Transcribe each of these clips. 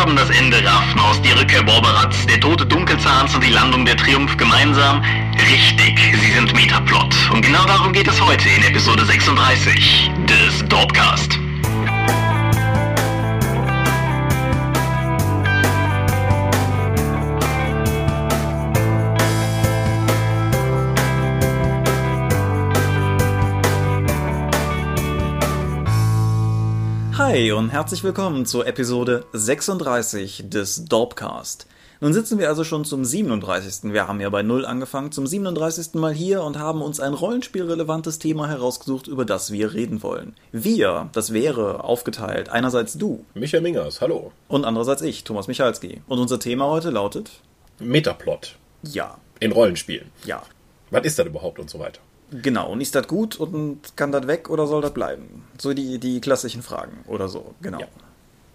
haben das Ende Ravnos, die Rückkehr Borberats, der tote Dunkelzahns und die Landung der Triumph gemeinsam? Richtig, sie sind Metaplot. Und genau darum geht es heute in Episode 36 des Dorpcast. Hi und herzlich willkommen zur Episode 36 des Dorpcast. Nun sitzen wir also schon zum 37. Wir haben ja bei Null angefangen, zum 37. Mal hier und haben uns ein rollenspielrelevantes Thema herausgesucht, über das wir reden wollen. Wir, das wäre aufgeteilt. Einerseits du. Michael Mingers, hallo. Und andererseits ich, Thomas Michalski. Und unser Thema heute lautet? Metaplot. Ja. In Rollenspielen. Ja. Was ist das überhaupt und so weiter? Genau, und ist das gut und kann das weg oder soll das bleiben? So die, die klassischen Fragen oder so, genau. Ja.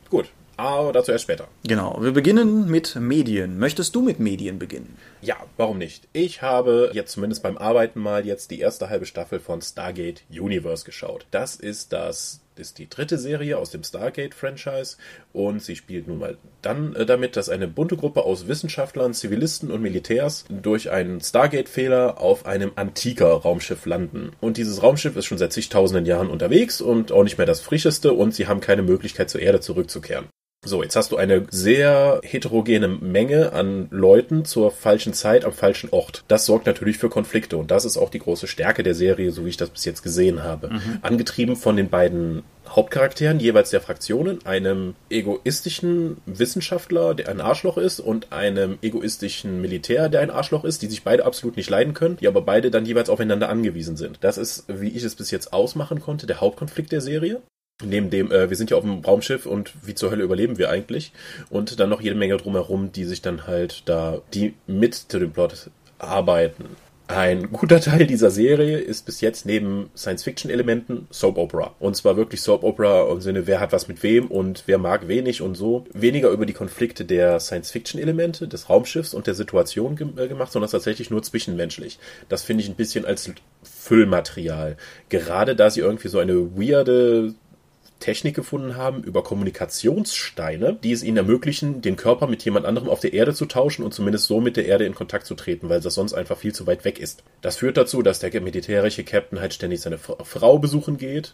Gut, aber dazu erst später. Genau, wir beginnen mit Medien. Möchtest du mit Medien beginnen? Ja, warum nicht? Ich habe jetzt zumindest beim Arbeiten mal jetzt die erste halbe Staffel von Stargate Universe geschaut. Das ist das ist die dritte Serie aus dem Stargate-Franchise und sie spielt nun mal dann äh, damit, dass eine bunte Gruppe aus Wissenschaftlern, Zivilisten und Militärs durch einen Stargate-Fehler auf einem antiker Raumschiff landen. Und dieses Raumschiff ist schon seit zigtausenden Jahren unterwegs und auch nicht mehr das frischeste und sie haben keine Möglichkeit zur Erde zurückzukehren. So, jetzt hast du eine sehr heterogene Menge an Leuten zur falschen Zeit am falschen Ort. Das sorgt natürlich für Konflikte und das ist auch die große Stärke der Serie, so wie ich das bis jetzt gesehen habe. Mhm. Angetrieben von den beiden Hauptcharakteren jeweils der Fraktionen, einem egoistischen Wissenschaftler, der ein Arschloch ist, und einem egoistischen Militär, der ein Arschloch ist, die sich beide absolut nicht leiden können, die aber beide dann jeweils aufeinander angewiesen sind. Das ist, wie ich es bis jetzt ausmachen konnte, der Hauptkonflikt der Serie. Neben dem, äh, wir sind ja auf dem Raumschiff und wie zur Hölle überleben wir eigentlich? Und dann noch jede Menge drumherum, die sich dann halt da, die mit zu dem Plot arbeiten. Ein guter Teil dieser Serie ist bis jetzt neben Science-Fiction-Elementen Soap Opera. Und zwar wirklich Soap Opera im Sinne, wer hat was mit wem und wer mag wenig und so. Weniger über die Konflikte der Science-Fiction-Elemente, des Raumschiffs und der Situation ge äh, gemacht, sondern tatsächlich nur zwischenmenschlich. Das finde ich ein bisschen als Füllmaterial. Gerade da sie irgendwie so eine weirde Technik gefunden haben über Kommunikationssteine, die es ihnen ermöglichen, den Körper mit jemand anderem auf der Erde zu tauschen und zumindest so mit der Erde in Kontakt zu treten, weil das sonst einfach viel zu weit weg ist. Das führt dazu, dass der militärische Captain halt ständig seine Frau besuchen geht,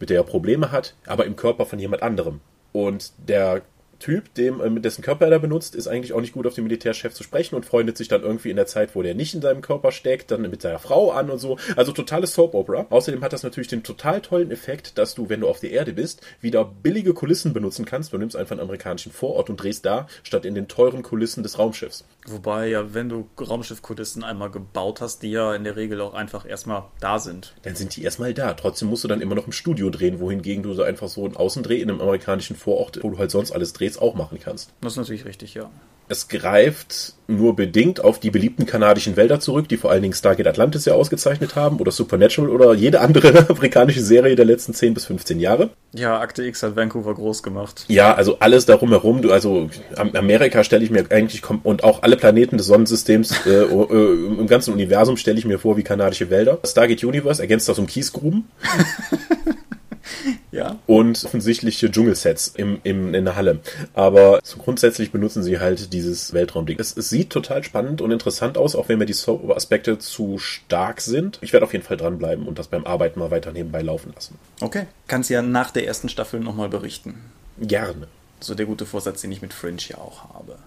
mit der er Probleme hat, aber im Körper von jemand anderem. Und der Typ, dem, äh, dessen Körper er da benutzt, ist eigentlich auch nicht gut auf den Militärchef zu sprechen und freundet sich dann irgendwie in der Zeit, wo der nicht in seinem Körper steckt, dann mit seiner Frau an und so. Also totales Soap Opera. Außerdem hat das natürlich den total tollen Effekt, dass du, wenn du auf der Erde bist, wieder billige Kulissen benutzen kannst. Du nimmst einfach einen amerikanischen Vorort und drehst da, statt in den teuren Kulissen des Raumschiffs. Wobei ja, wenn du Raumschiffkulissen einmal gebaut hast, die ja in der Regel auch einfach erstmal da sind. Dann sind die erstmal da. Trotzdem musst du dann immer noch im Studio drehen, wohingegen du so einfach so einen Außendreh in einem amerikanischen Vorort, wo du halt sonst alles drehst, Drehs auch machen kannst. Das ist natürlich richtig, ja. Es greift nur bedingt auf die beliebten kanadischen Wälder zurück, die vor allen Dingen Stargate Atlantis ja ausgezeichnet haben, oder Supernatural oder jede andere amerikanische Serie der letzten 10 bis 15 Jahre. Ja, Akte X hat Vancouver groß gemacht. Ja, also alles darum herum, du, also Amerika stelle ich mir eigentlich, und auch alle Planeten des Sonnensystems äh, äh, im ganzen Universum stelle ich mir vor wie kanadische Wälder. Stargate Universe ergänzt das um Kiesgruben. ja. Und offensichtliche Dschungelsets im, im, in der Halle. Aber so grundsätzlich benutzen sie halt dieses Weltraumding. Es, es sieht total spannend und interessant aus, auch wenn mir die Soap-Aspekte zu stark sind. Ich werde auf jeden Fall dranbleiben und das beim Arbeiten mal weiter nebenbei laufen lassen. Okay. Kannst ja nach der ersten Staffel nochmal berichten. Gerne. So der gute Vorsatz, den ich mit Fringe ja auch habe.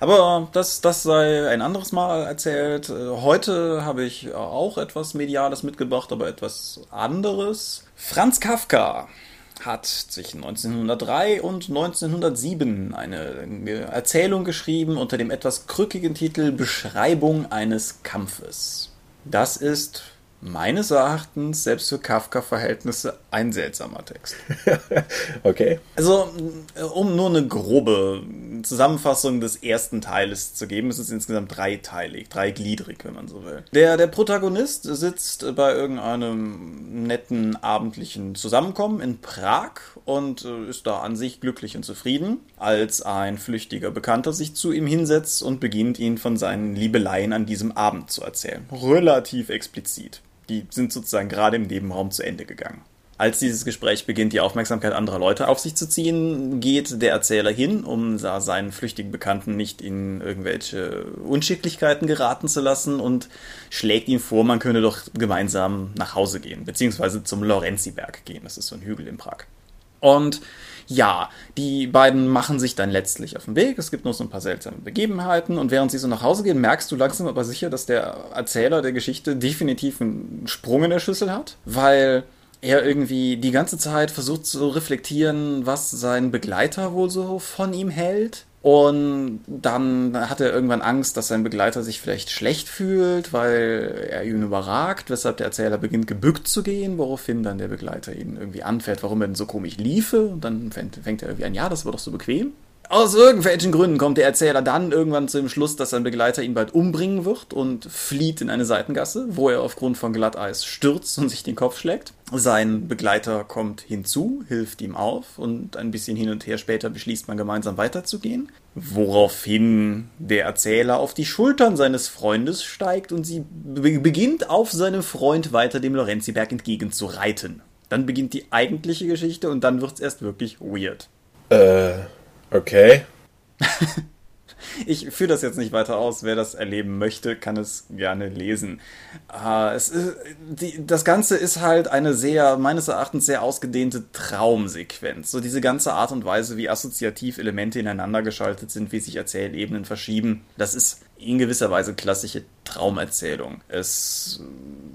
Aber das, das sei ein anderes Mal erzählt. Heute habe ich auch etwas Mediales mitgebracht, aber etwas anderes. Franz Kafka hat zwischen 1903 und 1907 eine Erzählung geschrieben unter dem etwas krückigen Titel Beschreibung eines Kampfes. Das ist meines Erachtens selbst für Kafka-Verhältnisse ein seltsamer Text. okay. Also, um nur eine grobe Zusammenfassung des ersten Teiles zu geben, es ist insgesamt dreiteilig, dreigliedrig, wenn man so will. Der, der Protagonist sitzt bei irgendeinem netten abendlichen Zusammenkommen in Prag und äh, ist da an sich glücklich und zufrieden, als ein flüchtiger Bekannter sich zu ihm hinsetzt und beginnt ihn von seinen Liebeleien an diesem Abend zu erzählen. Relativ explizit. Die sind sozusagen gerade im Nebenraum zu Ende gegangen. Als dieses Gespräch beginnt, die Aufmerksamkeit anderer Leute auf sich zu ziehen, geht der Erzähler hin, um seinen flüchtigen Bekannten nicht in irgendwelche Unschicklichkeiten geraten zu lassen und schlägt ihm vor, man könne doch gemeinsam nach Hause gehen, beziehungsweise zum Lorenziberg gehen. Das ist so ein Hügel in Prag. Und ja, die beiden machen sich dann letztlich auf den Weg. Es gibt noch so ein paar seltsame Begebenheiten. Und während sie so nach Hause gehen, merkst du langsam aber sicher, dass der Erzähler der Geschichte definitiv einen Sprung in der Schüssel hat. Weil er irgendwie die ganze Zeit versucht zu reflektieren, was sein Begleiter wohl so von ihm hält. Und dann hat er irgendwann Angst, dass sein Begleiter sich vielleicht schlecht fühlt, weil er ihn überragt, weshalb der Erzähler beginnt gebückt zu gehen, woraufhin dann der Begleiter ihn irgendwie anfährt, warum er denn so komisch liefe. Und dann fängt, fängt er irgendwie an, ja, das war doch so bequem. Aus irgendwelchen Gründen kommt der Erzähler dann irgendwann zu dem Schluss, dass sein Begleiter ihn bald umbringen wird und flieht in eine Seitengasse, wo er aufgrund von Glatteis stürzt und sich den Kopf schlägt. Sein Begleiter kommt hinzu, hilft ihm auf und ein bisschen hin und her später beschließt man gemeinsam weiterzugehen. Woraufhin der Erzähler auf die Schultern seines Freundes steigt und sie beginnt auf seinem Freund weiter dem Lorenziberg entgegen zu reiten. Dann beginnt die eigentliche Geschichte und dann wird's erst wirklich weird. Äh. Okay. ich führe das jetzt nicht weiter aus. Wer das erleben möchte, kann es gerne lesen. Äh, es ist, die, das Ganze ist halt eine sehr, meines Erachtens, sehr ausgedehnte Traumsequenz. So diese ganze Art und Weise, wie assoziativ Elemente ineinander geschaltet sind, wie sich Erzählebenen verschieben, das ist in gewisser Weise klassische Traumerzählung. Es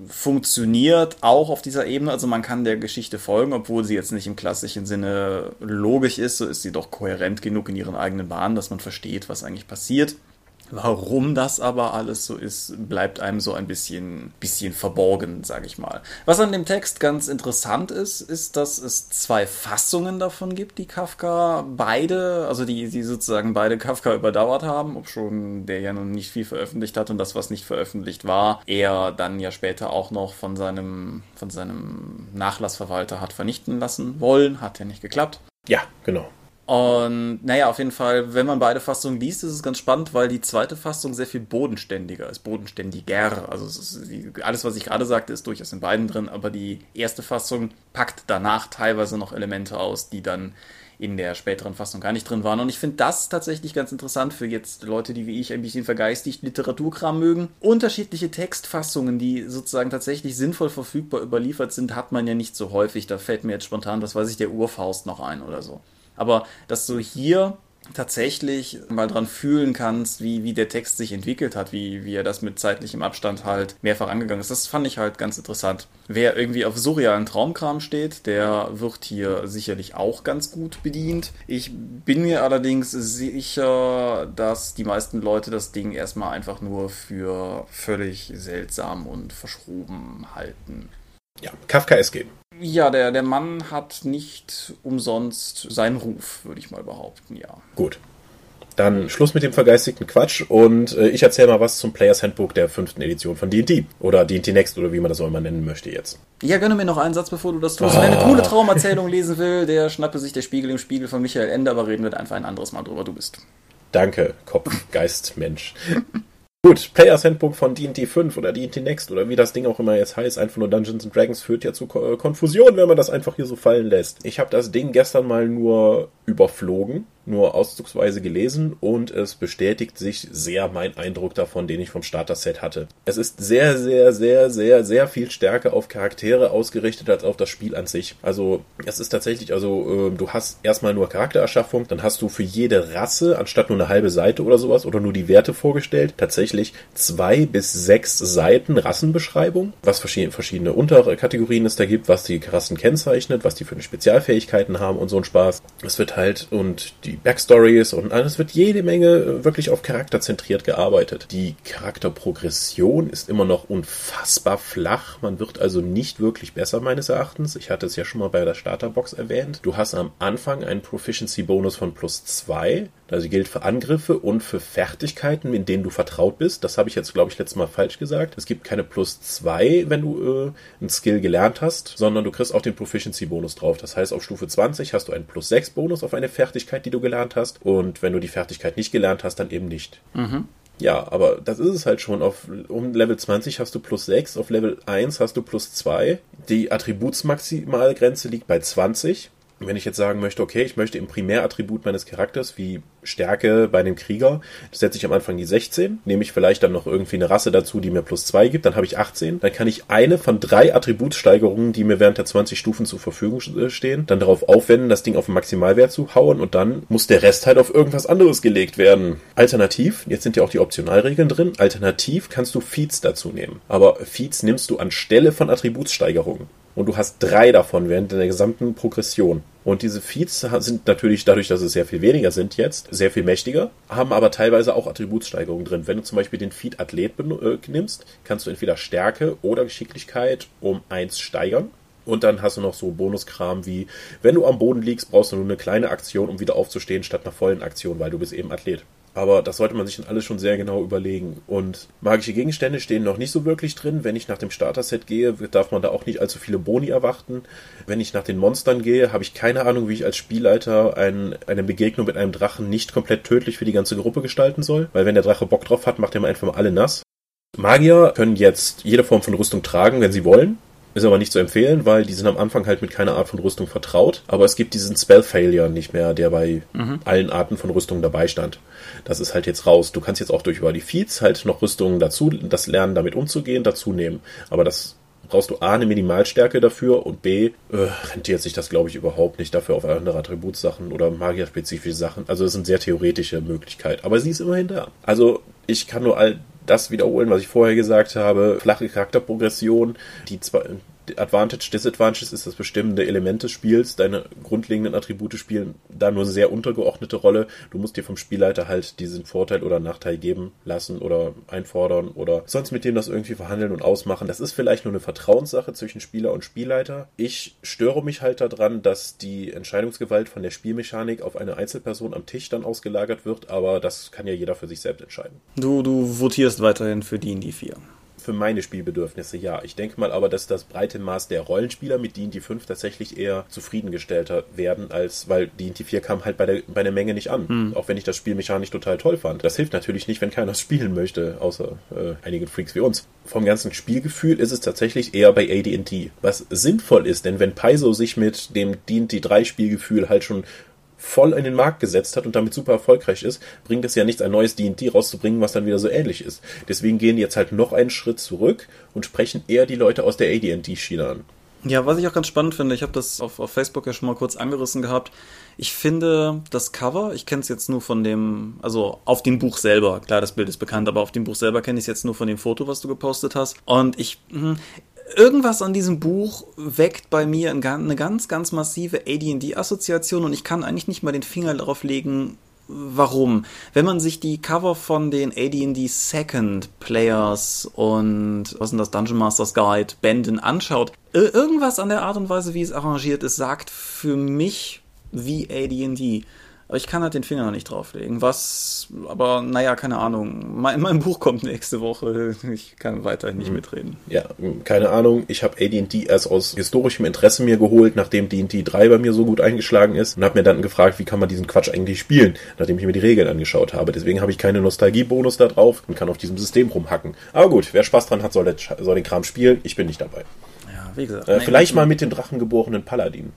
funktioniert auch auf dieser Ebene, also man kann der Geschichte folgen, obwohl sie jetzt nicht im klassischen Sinne logisch ist, so ist sie doch kohärent genug in ihren eigenen Bahnen, dass man versteht, was eigentlich passiert. Warum das aber alles so ist, bleibt einem so ein bisschen, bisschen verborgen, sage ich mal. Was an dem Text ganz interessant ist, ist, dass es zwei Fassungen davon gibt, die Kafka beide, also die, die sozusagen beide Kafka überdauert haben, ob schon der ja nun nicht viel veröffentlicht hat und das, was nicht veröffentlicht war, er dann ja später auch noch von seinem, von seinem Nachlassverwalter hat vernichten lassen wollen, hat ja nicht geklappt. Ja, genau. Und naja, auf jeden Fall, wenn man beide Fassungen liest, ist es ganz spannend, weil die zweite Fassung sehr viel bodenständiger ist, bodenständiger. Also die, alles, was ich gerade sagte, ist durchaus in beiden drin, aber die erste Fassung packt danach teilweise noch Elemente aus, die dann in der späteren Fassung gar nicht drin waren. Und ich finde das tatsächlich ganz interessant für jetzt Leute, die wie ich ein bisschen vergeistigt Literaturkram mögen. Unterschiedliche Textfassungen, die sozusagen tatsächlich sinnvoll verfügbar überliefert sind, hat man ja nicht so häufig. Da fällt mir jetzt spontan, was weiß ich, der Urfaust noch ein oder so. Aber dass du hier tatsächlich mal dran fühlen kannst, wie, wie der Text sich entwickelt hat, wie, wie er das mit zeitlichem Abstand halt mehrfach angegangen ist. Das fand ich halt ganz interessant. Wer irgendwie auf surrealen Traumkram steht, der wird hier sicherlich auch ganz gut bedient. Ich bin mir allerdings sicher, dass die meisten Leute das Ding erstmal einfach nur für völlig seltsam und verschroben halten. Ja, Kafka Escape. Ja, der, der Mann hat nicht umsonst seinen Ruf, würde ich mal behaupten, ja. Gut. Dann Schluss mit dem vergeistigten Quatsch und äh, ich erzähle mal was zum Players Handbook der fünften Edition von D&D. Oder D&D Next oder wie man das auch immer nennen möchte jetzt. Ja, gönne mir noch einen Satz, bevor du das tust. Oh. Wer eine coole Traumerzählung lesen will, der schnappe sich der Spiegel im Spiegel von Michael Ende, aber reden wir einfach ein anderes Mal drüber, du bist. Danke, Kopf, Geist, Mensch. Gut, Players Handbook von D&D 5 oder D&D Next oder wie das Ding auch immer jetzt heißt, einfach nur Dungeons Dragons führt ja zu Konfusion, wenn man das einfach hier so fallen lässt. Ich habe das Ding gestern mal nur überflogen nur auszugsweise gelesen und es bestätigt sich sehr mein Eindruck davon, den ich vom Starter-Set hatte. Es ist sehr, sehr, sehr, sehr, sehr viel stärker auf Charaktere ausgerichtet als auf das Spiel an sich. Also es ist tatsächlich, also äh, du hast erstmal nur Charaktererschaffung, dann hast du für jede Rasse, anstatt nur eine halbe Seite oder sowas oder nur die Werte vorgestellt, tatsächlich zwei bis sechs Seiten Rassenbeschreibung, was verschiedene, Unterkategorien es da gibt, was die Rassen kennzeichnet, was die für Spezialfähigkeiten haben und so ein Spaß. Es wird halt und die Backstories und alles wird jede Menge äh, wirklich auf Charakter zentriert gearbeitet. Die Charakterprogression ist immer noch unfassbar flach. Man wird also nicht wirklich besser meines Erachtens. Ich hatte es ja schon mal bei der Starterbox erwähnt. Du hast am Anfang einen Proficiency-Bonus von plus zwei. Also gilt für Angriffe und für Fertigkeiten, in denen du vertraut bist. Das habe ich jetzt, glaube ich, letztes Mal falsch gesagt. Es gibt keine plus zwei, wenn du äh, einen Skill gelernt hast, sondern du kriegst auch den Proficiency-Bonus drauf. Das heißt, auf Stufe 20 hast du einen plus sechs Bonus auf eine Fertigkeit, die du gelernt hast. Und wenn du die Fertigkeit nicht gelernt hast, dann eben nicht. Mhm. Ja, aber das ist es halt schon. Auf um Level 20 hast du plus 6, auf Level 1 hast du plus 2. Die Attributsmaximalgrenze liegt bei 20 wenn ich jetzt sagen möchte, okay, ich möchte im Primärattribut meines Charakters wie Stärke bei einem Krieger, setze ich am Anfang die 16, nehme ich vielleicht dann noch irgendwie eine Rasse dazu, die mir plus 2 gibt, dann habe ich 18, dann kann ich eine von drei Attributssteigerungen, die mir während der 20 Stufen zur Verfügung äh, stehen, dann darauf aufwenden, das Ding auf den Maximalwert zu hauen und dann muss der Rest halt auf irgendwas anderes gelegt werden. Alternativ, jetzt sind ja auch die Optionalregeln drin, alternativ kannst du Feeds dazu nehmen. Aber Feeds nimmst du anstelle von Attributssteigerungen und du hast drei davon während der gesamten Progression. Und diese Feeds sind natürlich dadurch, dass es sehr viel weniger sind jetzt, sehr viel mächtiger, haben aber teilweise auch Attributssteigerungen drin. Wenn du zum Beispiel den Feed Athlet äh, nimmst, kannst du entweder Stärke oder Geschicklichkeit um eins steigern. Und dann hast du noch so Bonuskram wie, wenn du am Boden liegst, brauchst du nur eine kleine Aktion, um wieder aufzustehen, statt einer vollen Aktion, weil du bist eben Athlet. Aber das sollte man sich dann alles schon sehr genau überlegen. Und magische Gegenstände stehen noch nicht so wirklich drin. Wenn ich nach dem Starter-Set gehe, darf man da auch nicht allzu viele Boni erwarten. Wenn ich nach den Monstern gehe, habe ich keine Ahnung, wie ich als Spielleiter ein, eine Begegnung mit einem Drachen nicht komplett tödlich für die ganze Gruppe gestalten soll. Weil wenn der Drache Bock drauf hat, macht er mal einfach mal alle nass. Magier können jetzt jede Form von Rüstung tragen, wenn sie wollen. Ist aber nicht zu empfehlen, weil die sind am Anfang halt mit keiner Art von Rüstung vertraut. Aber es gibt diesen Spell Failure nicht mehr, der bei mhm. allen Arten von Rüstung dabei stand. Das ist halt jetzt raus. Du kannst jetzt auch durch über die Feeds halt noch Rüstungen dazu, das Lernen damit umzugehen, dazu nehmen. Aber das brauchst du A, eine Minimalstärke dafür und B, äh, rentiert sich das, glaube ich, überhaupt nicht dafür auf andere Attributssachen oder magierspezifische Sachen. Also es sind sehr theoretische Möglichkeiten. Aber sie ist immerhin da. Also ich kann nur all das wiederholen, was ich vorher gesagt habe. Flache Charakterprogression, die zwar Advantage, Disadvantage ist das bestimmende Element des Spiels. Deine grundlegenden Attribute spielen da nur sehr untergeordnete Rolle. Du musst dir vom Spielleiter halt diesen Vorteil oder Nachteil geben lassen oder einfordern oder sonst mit dem das irgendwie verhandeln und ausmachen. Das ist vielleicht nur eine Vertrauenssache zwischen Spieler und Spielleiter. Ich störe mich halt daran, dass die Entscheidungsgewalt von der Spielmechanik auf eine Einzelperson am Tisch dann ausgelagert wird, aber das kann ja jeder für sich selbst entscheiden. Du, du votierst weiterhin für die in die 4 für meine Spielbedürfnisse, ja. Ich denke mal aber, dass das breite Maß der Rollenspieler mit D&D 5 tatsächlich eher zufriedengestellter werden, als, weil D&D 4 kam halt bei der, bei der Menge nicht an. Mhm. Auch wenn ich das Spiel mechanisch total toll fand. Das hilft natürlich nicht, wenn keiner es spielen möchte, außer äh, einige Freaks wie uns. Vom ganzen Spielgefühl ist es tatsächlich eher bei AD&D, was sinnvoll ist, denn wenn Paizo sich mit dem D&D 3 Spielgefühl halt schon voll in den Markt gesetzt hat und damit super erfolgreich ist, bringt es ja nichts, ein neues D&D rauszubringen, was dann wieder so ähnlich ist. Deswegen gehen die jetzt halt noch einen Schritt zurück und sprechen eher die Leute aus der AD&D-Schiene an. Ja, was ich auch ganz spannend finde, ich habe das auf, auf Facebook ja schon mal kurz angerissen gehabt. Ich finde das Cover, ich kenne es jetzt nur von dem, also auf dem Buch selber, klar, das Bild ist bekannt, aber auf dem Buch selber kenne ich es jetzt nur von dem Foto, was du gepostet hast. Und ich, hm, irgendwas an diesem Buch weckt bei mir eine ganz, ganz massive AD&D-Assoziation und ich kann eigentlich nicht mal den Finger darauf legen, warum. Wenn man sich die Cover von den AD&D Second Players und was sind das Dungeon Masters Guide Bänden anschaut, irgendwas an der Art und Weise, wie es arrangiert ist, sagt für mich wie AD&D. Aber ich kann halt den Finger noch nicht drauflegen. Was, aber naja, keine Ahnung. Mein, mein Buch kommt nächste Woche. Ich kann weiterhin nicht hm. mitreden. Ja, keine Ahnung. Ich habe AD&D erst aus historischem Interesse mir geholt, nachdem D&D 3 bei mir so gut eingeschlagen ist und habe mir dann gefragt, wie kann man diesen Quatsch eigentlich spielen, nachdem ich mir die Regeln angeschaut habe. Deswegen habe ich keine Nostalgiebonus da drauf und kann auf diesem System rumhacken. Aber gut, wer Spaß dran hat, soll, den, soll den Kram spielen. Ich bin nicht dabei. Ja, wie gesagt. Äh, vielleicht mal mit dem drachengeborenen Paladin.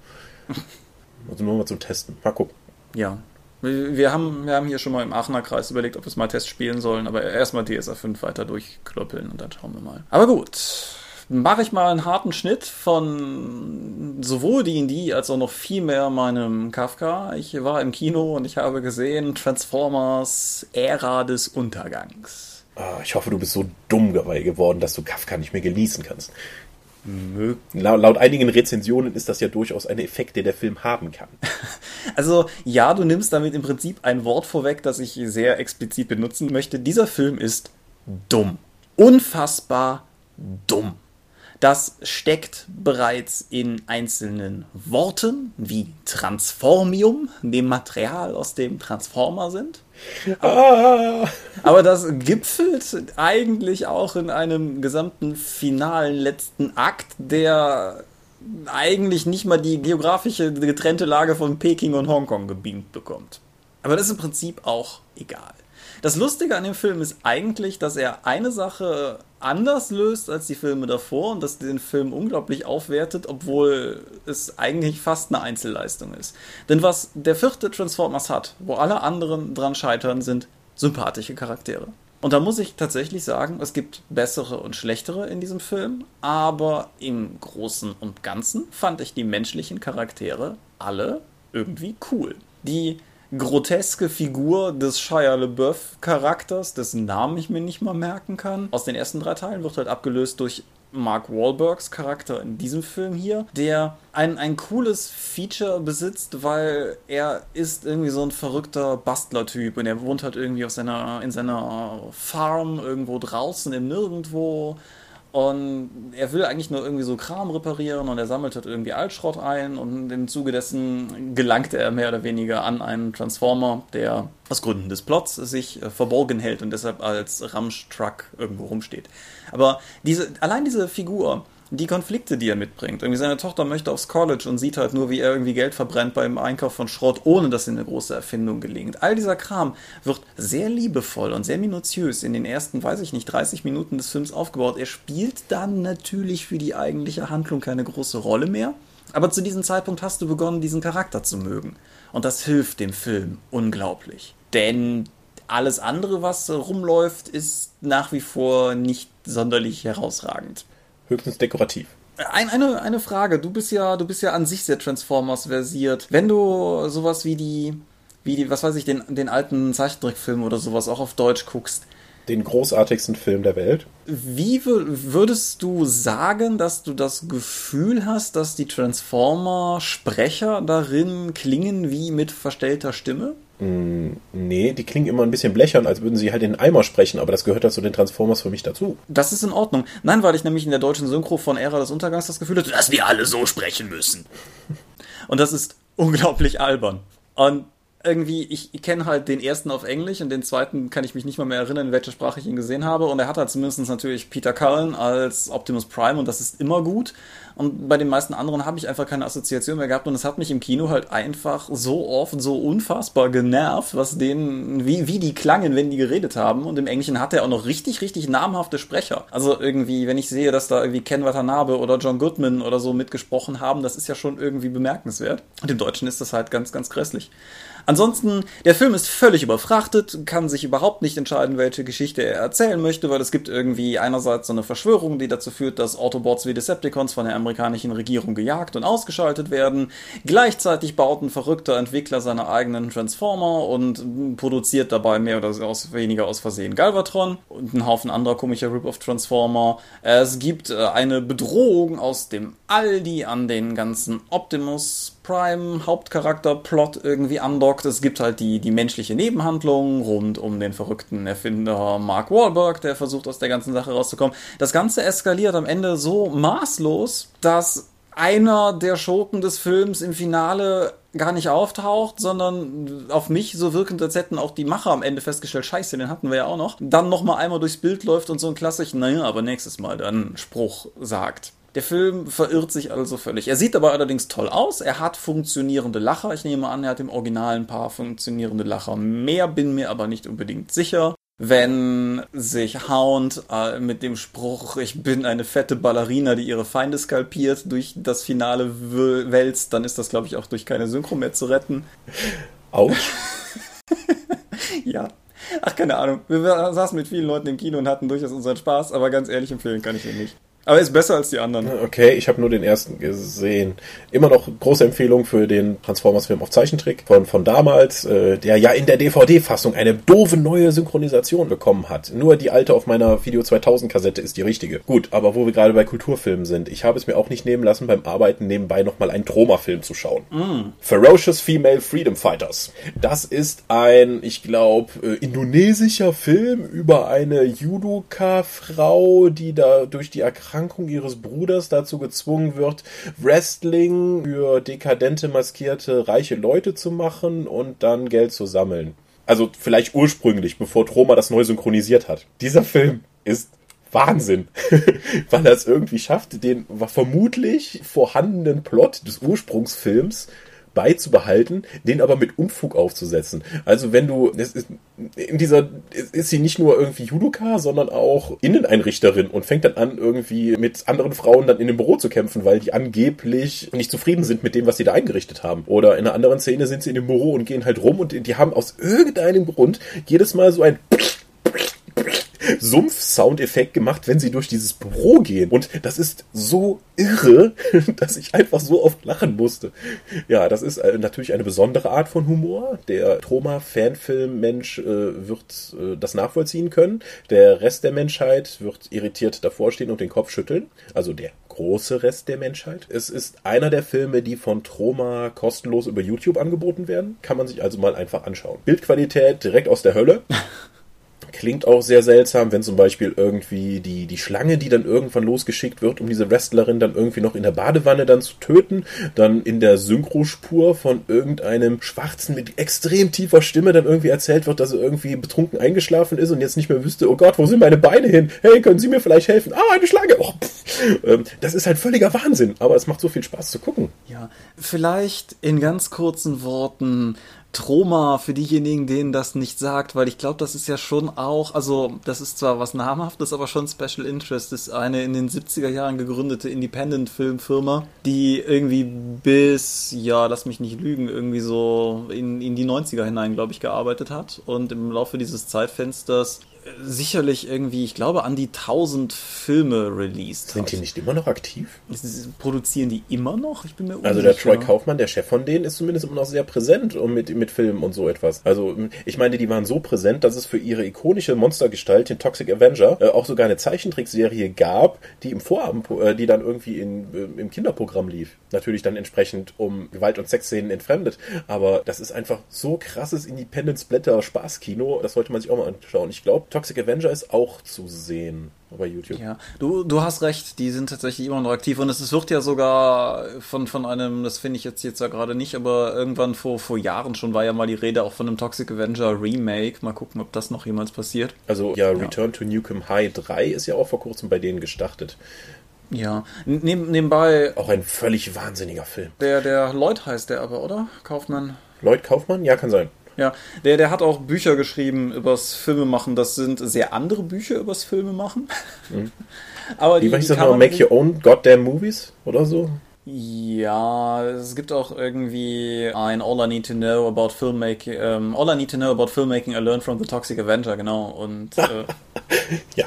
also nur mal zum Testen. Mal gucken. Ja. Wir haben, wir haben hier schon mal im Aachener Kreis überlegt, ob wir es mal Test spielen sollen, aber erstmal DSA 5 weiter durchklöppeln und dann schauen wir mal. Aber gut, mache ich mal einen harten Schnitt von sowohl D&D als auch noch viel mehr meinem Kafka. Ich war im Kino und ich habe gesehen Transformers Ära des Untergangs. Ah, ich hoffe, du bist so dumm geworden, dass du Kafka nicht mehr genießen kannst. Laut, laut einigen Rezensionen ist das ja durchaus ein Effekt, den der Film haben kann. Also ja, du nimmst damit im Prinzip ein Wort vorweg, das ich sehr explizit benutzen möchte. Dieser Film ist dumm. Unfassbar dumm. Das steckt bereits in einzelnen Worten wie Transformium, dem Material, aus dem Transformer sind. Aber, aber das gipfelt eigentlich auch in einem gesamten finalen letzten Akt, der eigentlich nicht mal die geografische getrennte Lage von Peking und Hongkong gebeamt bekommt. Aber das ist im Prinzip auch egal. Das Lustige an dem Film ist eigentlich, dass er eine Sache anders löst als die Filme davor und das den Film unglaublich aufwertet, obwohl es eigentlich fast eine Einzelleistung ist. Denn was der vierte Transformers hat, wo alle anderen dran scheitern, sind sympathische Charaktere. Und da muss ich tatsächlich sagen, es gibt bessere und schlechtere in diesem Film, aber im Großen und Ganzen fand ich die menschlichen Charaktere alle irgendwie cool. Die groteske Figur des Shia LeBeouf Charakters, dessen Namen ich mir nicht mal merken kann, aus den ersten drei Teilen wird halt abgelöst durch Mark Wahlbergs Charakter in diesem Film hier, der ein, ein cooles Feature besitzt, weil er ist irgendwie so ein verrückter Bastler-Typ und er wohnt halt irgendwie auf seiner, in seiner Farm irgendwo draußen im Nirgendwo und er will eigentlich nur irgendwie so Kram reparieren und er sammelt halt irgendwie Altschrott ein und im Zuge dessen gelangt er mehr oder weniger an einen Transformer, der aus Gründen des Plots sich äh, verborgen hält und deshalb als Ramsch-Truck irgendwo rumsteht. Aber diese, allein diese Figur, die Konflikte, die er mitbringt. Irgendwie seine Tochter möchte aufs College und sieht halt nur, wie er irgendwie Geld verbrennt beim Einkauf von Schrott, ohne dass ihm eine große Erfindung gelingt. All dieser Kram wird sehr liebevoll und sehr minutiös in den ersten, weiß ich nicht, 30 Minuten des Films aufgebaut. Er spielt dann natürlich für die eigentliche Handlung keine große Rolle mehr. Aber zu diesem Zeitpunkt hast du begonnen, diesen Charakter zu mögen. Und das hilft dem Film unglaublich. Denn alles andere, was rumläuft, ist nach wie vor nicht sonderlich herausragend. Höchstens dekorativ. Ein, eine, eine Frage. Du bist ja, du bist ja an sich sehr Transformers versiert. Wenn du sowas wie die, wie die, was weiß ich, den, den alten Zeichentrickfilm oder sowas auch auf Deutsch guckst. Den großartigsten Film der Welt. Wie würdest du sagen, dass du das Gefühl hast, dass die Transformer-Sprecher darin klingen wie mit verstellter Stimme? Mm, nee, die klingen immer ein bisschen blechern, als würden sie halt in den Eimer sprechen, aber das gehört halt zu den Transformers für mich dazu. Das ist in Ordnung. Nein, weil ich nämlich in der deutschen Synchro von Ära des Untergangs das Gefühl hatte, dass wir alle so sprechen müssen. Und das ist unglaublich albern. Und irgendwie, ich, kenne halt den ersten auf Englisch und den zweiten kann ich mich nicht mal mehr erinnern, in welcher Sprache ich ihn gesehen habe. Und er hat halt zumindest natürlich Peter Cullen als Optimus Prime und das ist immer gut. Und bei den meisten anderen habe ich einfach keine Assoziation mehr gehabt und es hat mich im Kino halt einfach so oft so unfassbar genervt, was denen, wie, wie die klangen, wenn die geredet haben. Und im Englischen hat er auch noch richtig, richtig namhafte Sprecher. Also irgendwie, wenn ich sehe, dass da irgendwie Ken Watanabe oder John Goodman oder so mitgesprochen haben, das ist ja schon irgendwie bemerkenswert. Und im Deutschen ist das halt ganz, ganz grässlich. Ansonsten, der Film ist völlig überfrachtet, kann sich überhaupt nicht entscheiden, welche Geschichte er erzählen möchte, weil es gibt irgendwie einerseits so eine Verschwörung, die dazu führt, dass Autobots wie Decepticons von der amerikanischen Regierung gejagt und ausgeschaltet werden. Gleichzeitig baut ein verrückter Entwickler seine eigenen Transformer und produziert dabei mehr oder weniger aus Versehen Galvatron und einen Haufen anderer komischer Rip-Off-Transformer. Es gibt äh, eine Bedrohung aus dem All, die an den ganzen Optimus Prime Hauptcharakter-Plot irgendwie andockt. Es gibt halt die, die menschliche Nebenhandlung rund um den verrückten Erfinder Mark Wahlberg, der versucht aus der ganzen Sache rauszukommen. Das Ganze eskaliert am Ende so maßlos, dass einer der Schurken des Films im Finale gar nicht auftaucht, sondern auf mich so wirkend, als hätten auch die Macher am Ende festgestellt, scheiße, den hatten wir ja auch noch, dann nochmal einmal durchs Bild läuft und so ein klassischen, naja, aber nächstes Mal dann Spruch sagt. Der Film verirrt sich also völlig. Er sieht aber allerdings toll aus. Er hat funktionierende Lacher. Ich nehme an, er hat im Original ein paar funktionierende Lacher mehr, bin mir aber nicht unbedingt sicher. Wenn sich Hound äh, mit dem Spruch, ich bin eine fette Ballerina, die ihre Feinde skalpiert, durch das Finale wälzt, dann ist das, glaube ich, auch durch keine Synchro mehr zu retten. Autsch. ja. Ach, keine Ahnung. Wir saßen mit vielen Leuten im Kino und hatten durchaus unseren Spaß, aber ganz ehrlich empfehlen kann ich ihn nicht. Aber ist besser als die anderen. Okay, ich habe nur den ersten gesehen. Immer noch große Empfehlung für den Transformers-Film auf Zeichentrick von, von damals, äh, der ja in der DVD-Fassung eine doofe neue Synchronisation bekommen hat. Nur die alte auf meiner Video 2000-Kassette ist die richtige. Gut, aber wo wir gerade bei Kulturfilmen sind, ich habe es mir auch nicht nehmen lassen, beim Arbeiten nebenbei nochmal einen Troma-Film zu schauen. Mm. Ferocious Female Freedom Fighters. Das ist ein, ich glaube, äh, indonesischer Film über eine Judoka-Frau, die da durch die Erkrankung Erkrankung ihres Bruders dazu gezwungen wird, Wrestling für dekadente, maskierte, reiche Leute zu machen und dann Geld zu sammeln. Also vielleicht ursprünglich, bevor Troma das neu synchronisiert hat. Dieser Film ist Wahnsinn, weil er es irgendwie schafft, den vermutlich vorhandenen Plot des Ursprungsfilms beizubehalten, den aber mit Unfug aufzusetzen. Also wenn du, ist, in dieser, ist sie nicht nur irgendwie Judoka, sondern auch Inneneinrichterin und fängt dann an, irgendwie mit anderen Frauen dann in dem Büro zu kämpfen, weil die angeblich nicht zufrieden sind mit dem, was sie da eingerichtet haben. Oder in einer anderen Szene sind sie in dem Büro und gehen halt rum und die haben aus irgendeinem Grund jedes Mal so ein Sumpf-Soundeffekt gemacht, wenn sie durch dieses Büro gehen. Und das ist so irre, dass ich einfach so oft lachen musste. Ja, das ist äh, natürlich eine besondere Art von Humor. Der Troma-Fanfilm-Mensch äh, wird äh, das nachvollziehen können. Der Rest der Menschheit wird irritiert davor stehen und den Kopf schütteln. Also der große Rest der Menschheit. Es ist einer der Filme, die von Troma kostenlos über YouTube angeboten werden. Kann man sich also mal einfach anschauen. Bildqualität direkt aus der Hölle. Klingt auch sehr seltsam, wenn zum Beispiel irgendwie die, die Schlange, die dann irgendwann losgeschickt wird, um diese Wrestlerin dann irgendwie noch in der Badewanne dann zu töten, dann in der Synchrospur von irgendeinem Schwarzen mit extrem tiefer Stimme dann irgendwie erzählt wird, dass er irgendwie betrunken eingeschlafen ist und jetzt nicht mehr wüsste, oh Gott, wo sind meine Beine hin? Hey, können Sie mir vielleicht helfen? Ah, eine Schlange! Oh, ähm, das ist halt völliger Wahnsinn, aber es macht so viel Spaß zu gucken. Ja, vielleicht in ganz kurzen Worten, Troma für diejenigen, denen das nicht sagt, weil ich glaube, das ist ja schon auch, also das ist zwar was namhaftes, aber schon Special Interest, ist eine in den 70er Jahren gegründete Independent-Filmfirma, die irgendwie bis, ja, lass mich nicht lügen, irgendwie so in, in die 90er hinein, glaube ich, gearbeitet hat. Und im Laufe dieses Zeitfensters sicherlich irgendwie, ich glaube, an die 1000 Filme released. Sind die nicht immer noch aktiv? Produzieren die immer noch? Ich bin mir unsicher. Also der Troy Kaufmann, der Chef von denen, ist zumindest immer noch sehr präsent und mit, mit Filmen und so etwas. Also ich meine, die waren so präsent, dass es für ihre ikonische Monstergestalt, den Toxic Avenger, äh, auch sogar eine Zeichentrickserie gab, die im Vorabend, äh, die dann irgendwie in, äh, im Kinderprogramm lief. Natürlich dann entsprechend um Gewalt- und Sexszenen entfremdet. Aber das ist einfach so krasses Independent Splatter Spaßkino, das sollte man sich auch mal anschauen. Ich glaube, Toxic Avenger ist auch zu sehen bei YouTube. Ja, du, du hast recht, die sind tatsächlich immer noch aktiv und es wird ja sogar von, von einem, das finde ich jetzt, jetzt ja gerade nicht, aber irgendwann vor, vor Jahren schon war ja mal die Rede auch von einem Toxic Avenger Remake. Mal gucken, ob das noch jemals passiert. Also ja, Return ja. to Nukem High 3 ist ja auch vor kurzem bei denen gestartet. Ja, Neb nebenbei. Auch ein völlig wahnsinniger Film. Der, der Lloyd heißt der aber, oder? Kaufmann. Lloyd Kaufmann? Ja, kann sein. Ja, der, der hat auch Bücher geschrieben übers Filmemachen. Das sind sehr andere Bücher übers Filmemachen. Mhm. Aber die, Wie die das noch? Make Your Own Goddamn Movies oder so? Ja, es gibt auch irgendwie ein All I Need to Know about Filmmaking, ähm, All I Need to Know about Filmmaking I Learned from the Toxic Avenger, genau. Und äh, ja.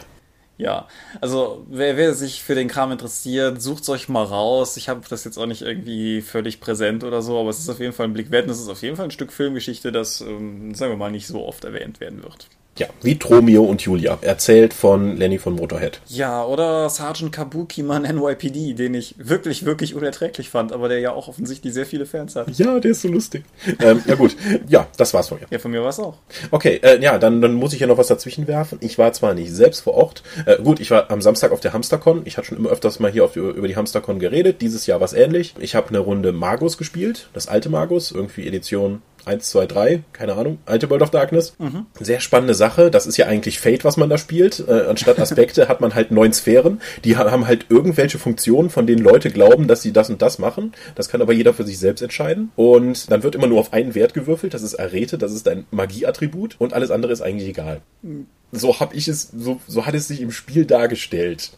Ja, also wer, wer sich für den Kram interessiert, sucht euch mal raus. Ich habe das jetzt auch nicht irgendwie völlig präsent oder so, aber es ist auf jeden Fall ein Blick wert und es ist auf jeden Fall ein Stück Filmgeschichte, das, ähm, sagen wir mal, nicht so oft erwähnt werden wird. Ja, wie Tromeo und Julia, erzählt von Lenny von Motorhead. Ja, oder Sergeant Kabuki Man NYPD, den ich wirklich, wirklich unerträglich fand, aber der ja auch offensichtlich sehr viele Fans hat. Ja, der ist so lustig. ähm, ja gut, ja, das war's von mir. Ja, von mir war's auch. Okay, äh, ja, dann, dann muss ich ja noch was dazwischen werfen. Ich war zwar nicht selbst vor Ort, äh, gut, ich war am Samstag auf der Hamstercon. Ich hatte schon immer öfters mal hier auf, über die Hamstercon geredet. Dieses Jahr war es ähnlich. Ich habe eine Runde Magus gespielt, das alte Magus, irgendwie Edition 1, 2, 3, keine Ahnung, alte World of Darkness. Mhm. Sehr spannende Sache. Das ist ja eigentlich Fate, was man da spielt. Äh, anstatt Aspekte hat man halt neun Sphären. Die haben halt irgendwelche Funktionen, von denen Leute glauben, dass sie das und das machen. Das kann aber jeder für sich selbst entscheiden. Und dann wird immer nur auf einen Wert gewürfelt. Das ist Arete, das ist ein Magieattribut. Und alles andere ist eigentlich egal. Mhm. So habe ich es, so, so hat es sich im Spiel dargestellt.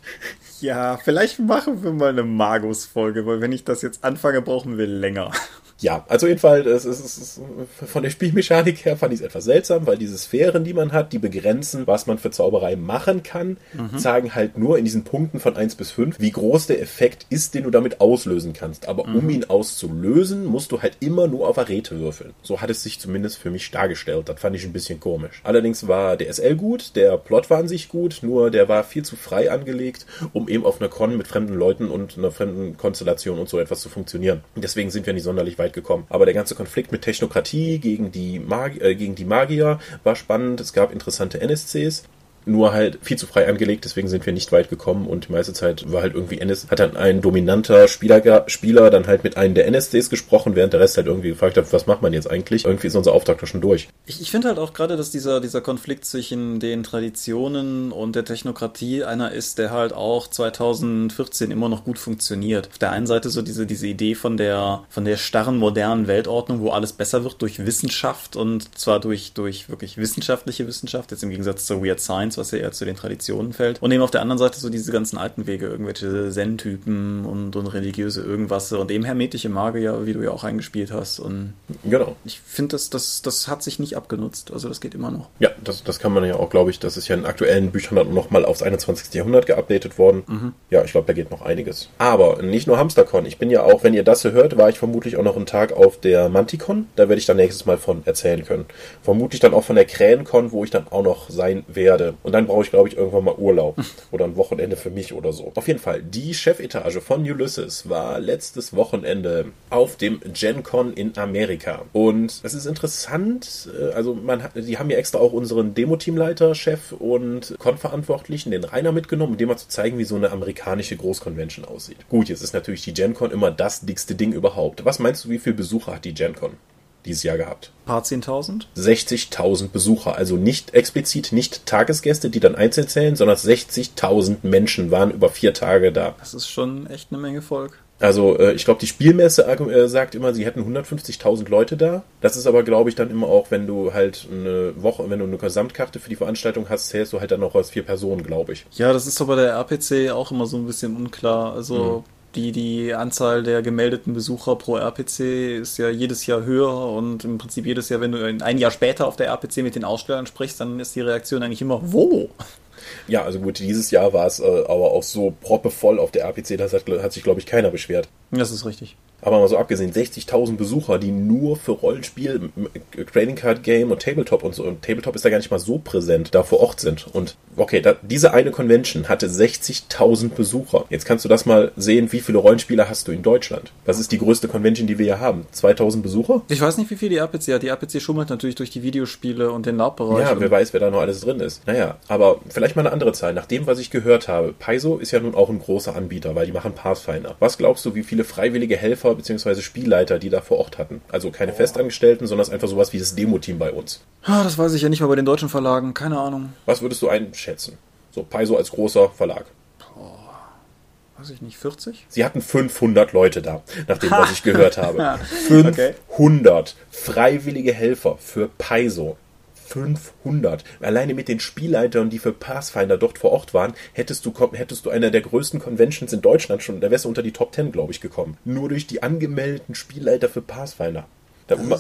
Ja, vielleicht machen wir mal eine Magus-Folge, weil wenn ich das jetzt anfange, brauchen wir länger ja, also jedenfalls, es ist, es ist, von der Spielmechanik her fand ich es etwas seltsam, weil diese Sphären, die man hat, die begrenzen, was man für Zauberei machen kann, mhm. sagen halt nur in diesen Punkten von 1 bis 5, wie groß der Effekt ist, den du damit auslösen kannst. Aber mhm. um ihn auszulösen, musst du halt immer nur auf Arete würfeln. So hat es sich zumindest für mich dargestellt. Das fand ich ein bisschen komisch. Allerdings war der SL gut, der Plot war an sich gut, nur der war viel zu frei angelegt, um eben auf einer Con mit fremden Leuten und einer fremden Konstellation und so etwas zu funktionieren. Deswegen sind wir nicht sonderlich weit weit gekommen. Aber der ganze Konflikt mit Technokratie gegen die, Mag äh, gegen die Magier war spannend. Es gab interessante NSCs. Nur halt viel zu frei angelegt, deswegen sind wir nicht weit gekommen und die meiste Zeit war halt irgendwie NS, hat dann ein dominanter Spieler, Spieler dann halt mit einem der NSDs gesprochen, während der Rest halt irgendwie gefragt hat, was macht man jetzt eigentlich? Irgendwie ist unser Auftrag doch schon durch. Ich, ich finde halt auch gerade, dass dieser, dieser Konflikt zwischen den Traditionen und der Technokratie einer ist, der halt auch 2014 immer noch gut funktioniert. Auf der einen Seite so diese, diese Idee von der, von der starren, modernen Weltordnung, wo alles besser wird durch Wissenschaft und zwar durch, durch wirklich wissenschaftliche Wissenschaft, jetzt im Gegensatz zur Weird Science, was ja eher zu den Traditionen fällt. Und eben auf der anderen Seite so diese ganzen alten Wege, irgendwelche Zen-Typen und, und religiöse irgendwas und eben hermetische Magier, wie du ja auch eingespielt hast. Und genau. Ich finde, das, das, das hat sich nicht abgenutzt. Also das geht immer noch. Ja, das, das kann man ja auch, glaube ich, das ist ja in aktuellen Büchern dann nochmal aufs 21. Jahrhundert geupdatet worden. Mhm. Ja, ich glaube, da geht noch einiges. Aber nicht nur HamsterCon. Ich bin ja auch, wenn ihr das hier hört, war ich vermutlich auch noch einen Tag auf der Manticon. Da werde ich dann nächstes Mal von erzählen können. Vermutlich dann auch von der Krähencon, wo ich dann auch noch sein werde. Und dann brauche ich, glaube ich, irgendwann mal Urlaub. oder ein Wochenende für mich oder so. Auf jeden Fall, die Chefetage von Ulysses war letztes Wochenende auf dem GenCon in Amerika. Und es ist interessant, äh, also man hat, die haben ja extra auch unseren Demo-Teamleiter, Chef und Con-Verantwortlichen, den Rainer mitgenommen, um dem mal zu zeigen, wie so eine amerikanische Großconvention aussieht. Gut, jetzt ist natürlich die GenCon immer das dickste Ding überhaupt. Was meinst du, wie viele Besucher hat die GenCon? Dieses Jahr gehabt. Ein paar 10.000? 60.000 Besucher, also nicht explizit nicht Tagesgäste, die dann einzeln zählen, sondern 60.000 Menschen waren über vier Tage da. Das ist schon echt eine Menge Volk. Also äh, ich glaube, die Spielmesse äh, sagt immer, sie hätten 150.000 Leute da. Das ist aber, glaube ich, dann immer auch, wenn du halt eine Woche, wenn du eine Gesamtkarte für die Veranstaltung hast, zählst du halt dann noch als vier Personen, glaube ich. Ja, das ist aber der RPC auch immer so ein bisschen unklar. Also mhm die, die Anzahl der gemeldeten Besucher pro RPC ist ja jedes Jahr höher und im Prinzip jedes Jahr, wenn du ein Jahr später auf der RPC mit den Ausstellern sprichst, dann ist die Reaktion eigentlich immer, wo? Ja, also gut, dieses Jahr war es äh, aber auch so proppevoll auf der RPC, das hat, hat sich, glaube ich, keiner beschwert. Das ist richtig. Aber mal so abgesehen, 60.000 Besucher, die nur für Rollenspiel, Trading Card Game und Tabletop und so, und Tabletop ist da gar nicht mal so präsent, da vor Ort sind. Und okay, da, diese eine Convention hatte 60.000 Besucher. Jetzt kannst du das mal sehen, wie viele Rollenspieler hast du in Deutschland? Was ist die größte Convention, die wir hier haben? 2000 Besucher? Ich weiß nicht, wie viel die RPC hat. Die RPC schummelt natürlich durch die Videospiele und den Lab-Bereich. Ja, wer weiß, wer da noch alles drin ist. Naja, aber vielleicht mal eine andere Zahl. Nach dem, was ich gehört habe, Paizo ist ja nun auch ein großer Anbieter, weil die machen Pathfinder. Was glaubst du, wie viele freiwillige Helfer bzw. Spielleiter, die da vor Ort hatten. Also keine oh. Festangestellten, sondern einfach sowas wie das Demo-Team bei uns. Ah, das weiß ich ja nicht mal bei den deutschen Verlagen, keine Ahnung. Was würdest du einschätzen? So, Paizo als großer Verlag. Oh, weiß ich nicht, 40? Sie hatten 500 Leute da, nach dem, was ich gehört habe. 500 okay. freiwillige Helfer für Paizo. 500. Alleine mit den Spielleitern, die für Pathfinder dort vor Ort waren, hättest du, hättest du einer der größten Conventions in Deutschland schon, da wärst du unter die Top 10, glaube ich, gekommen. Nur durch die angemeldeten Spielleiter für Pathfinder. Da, um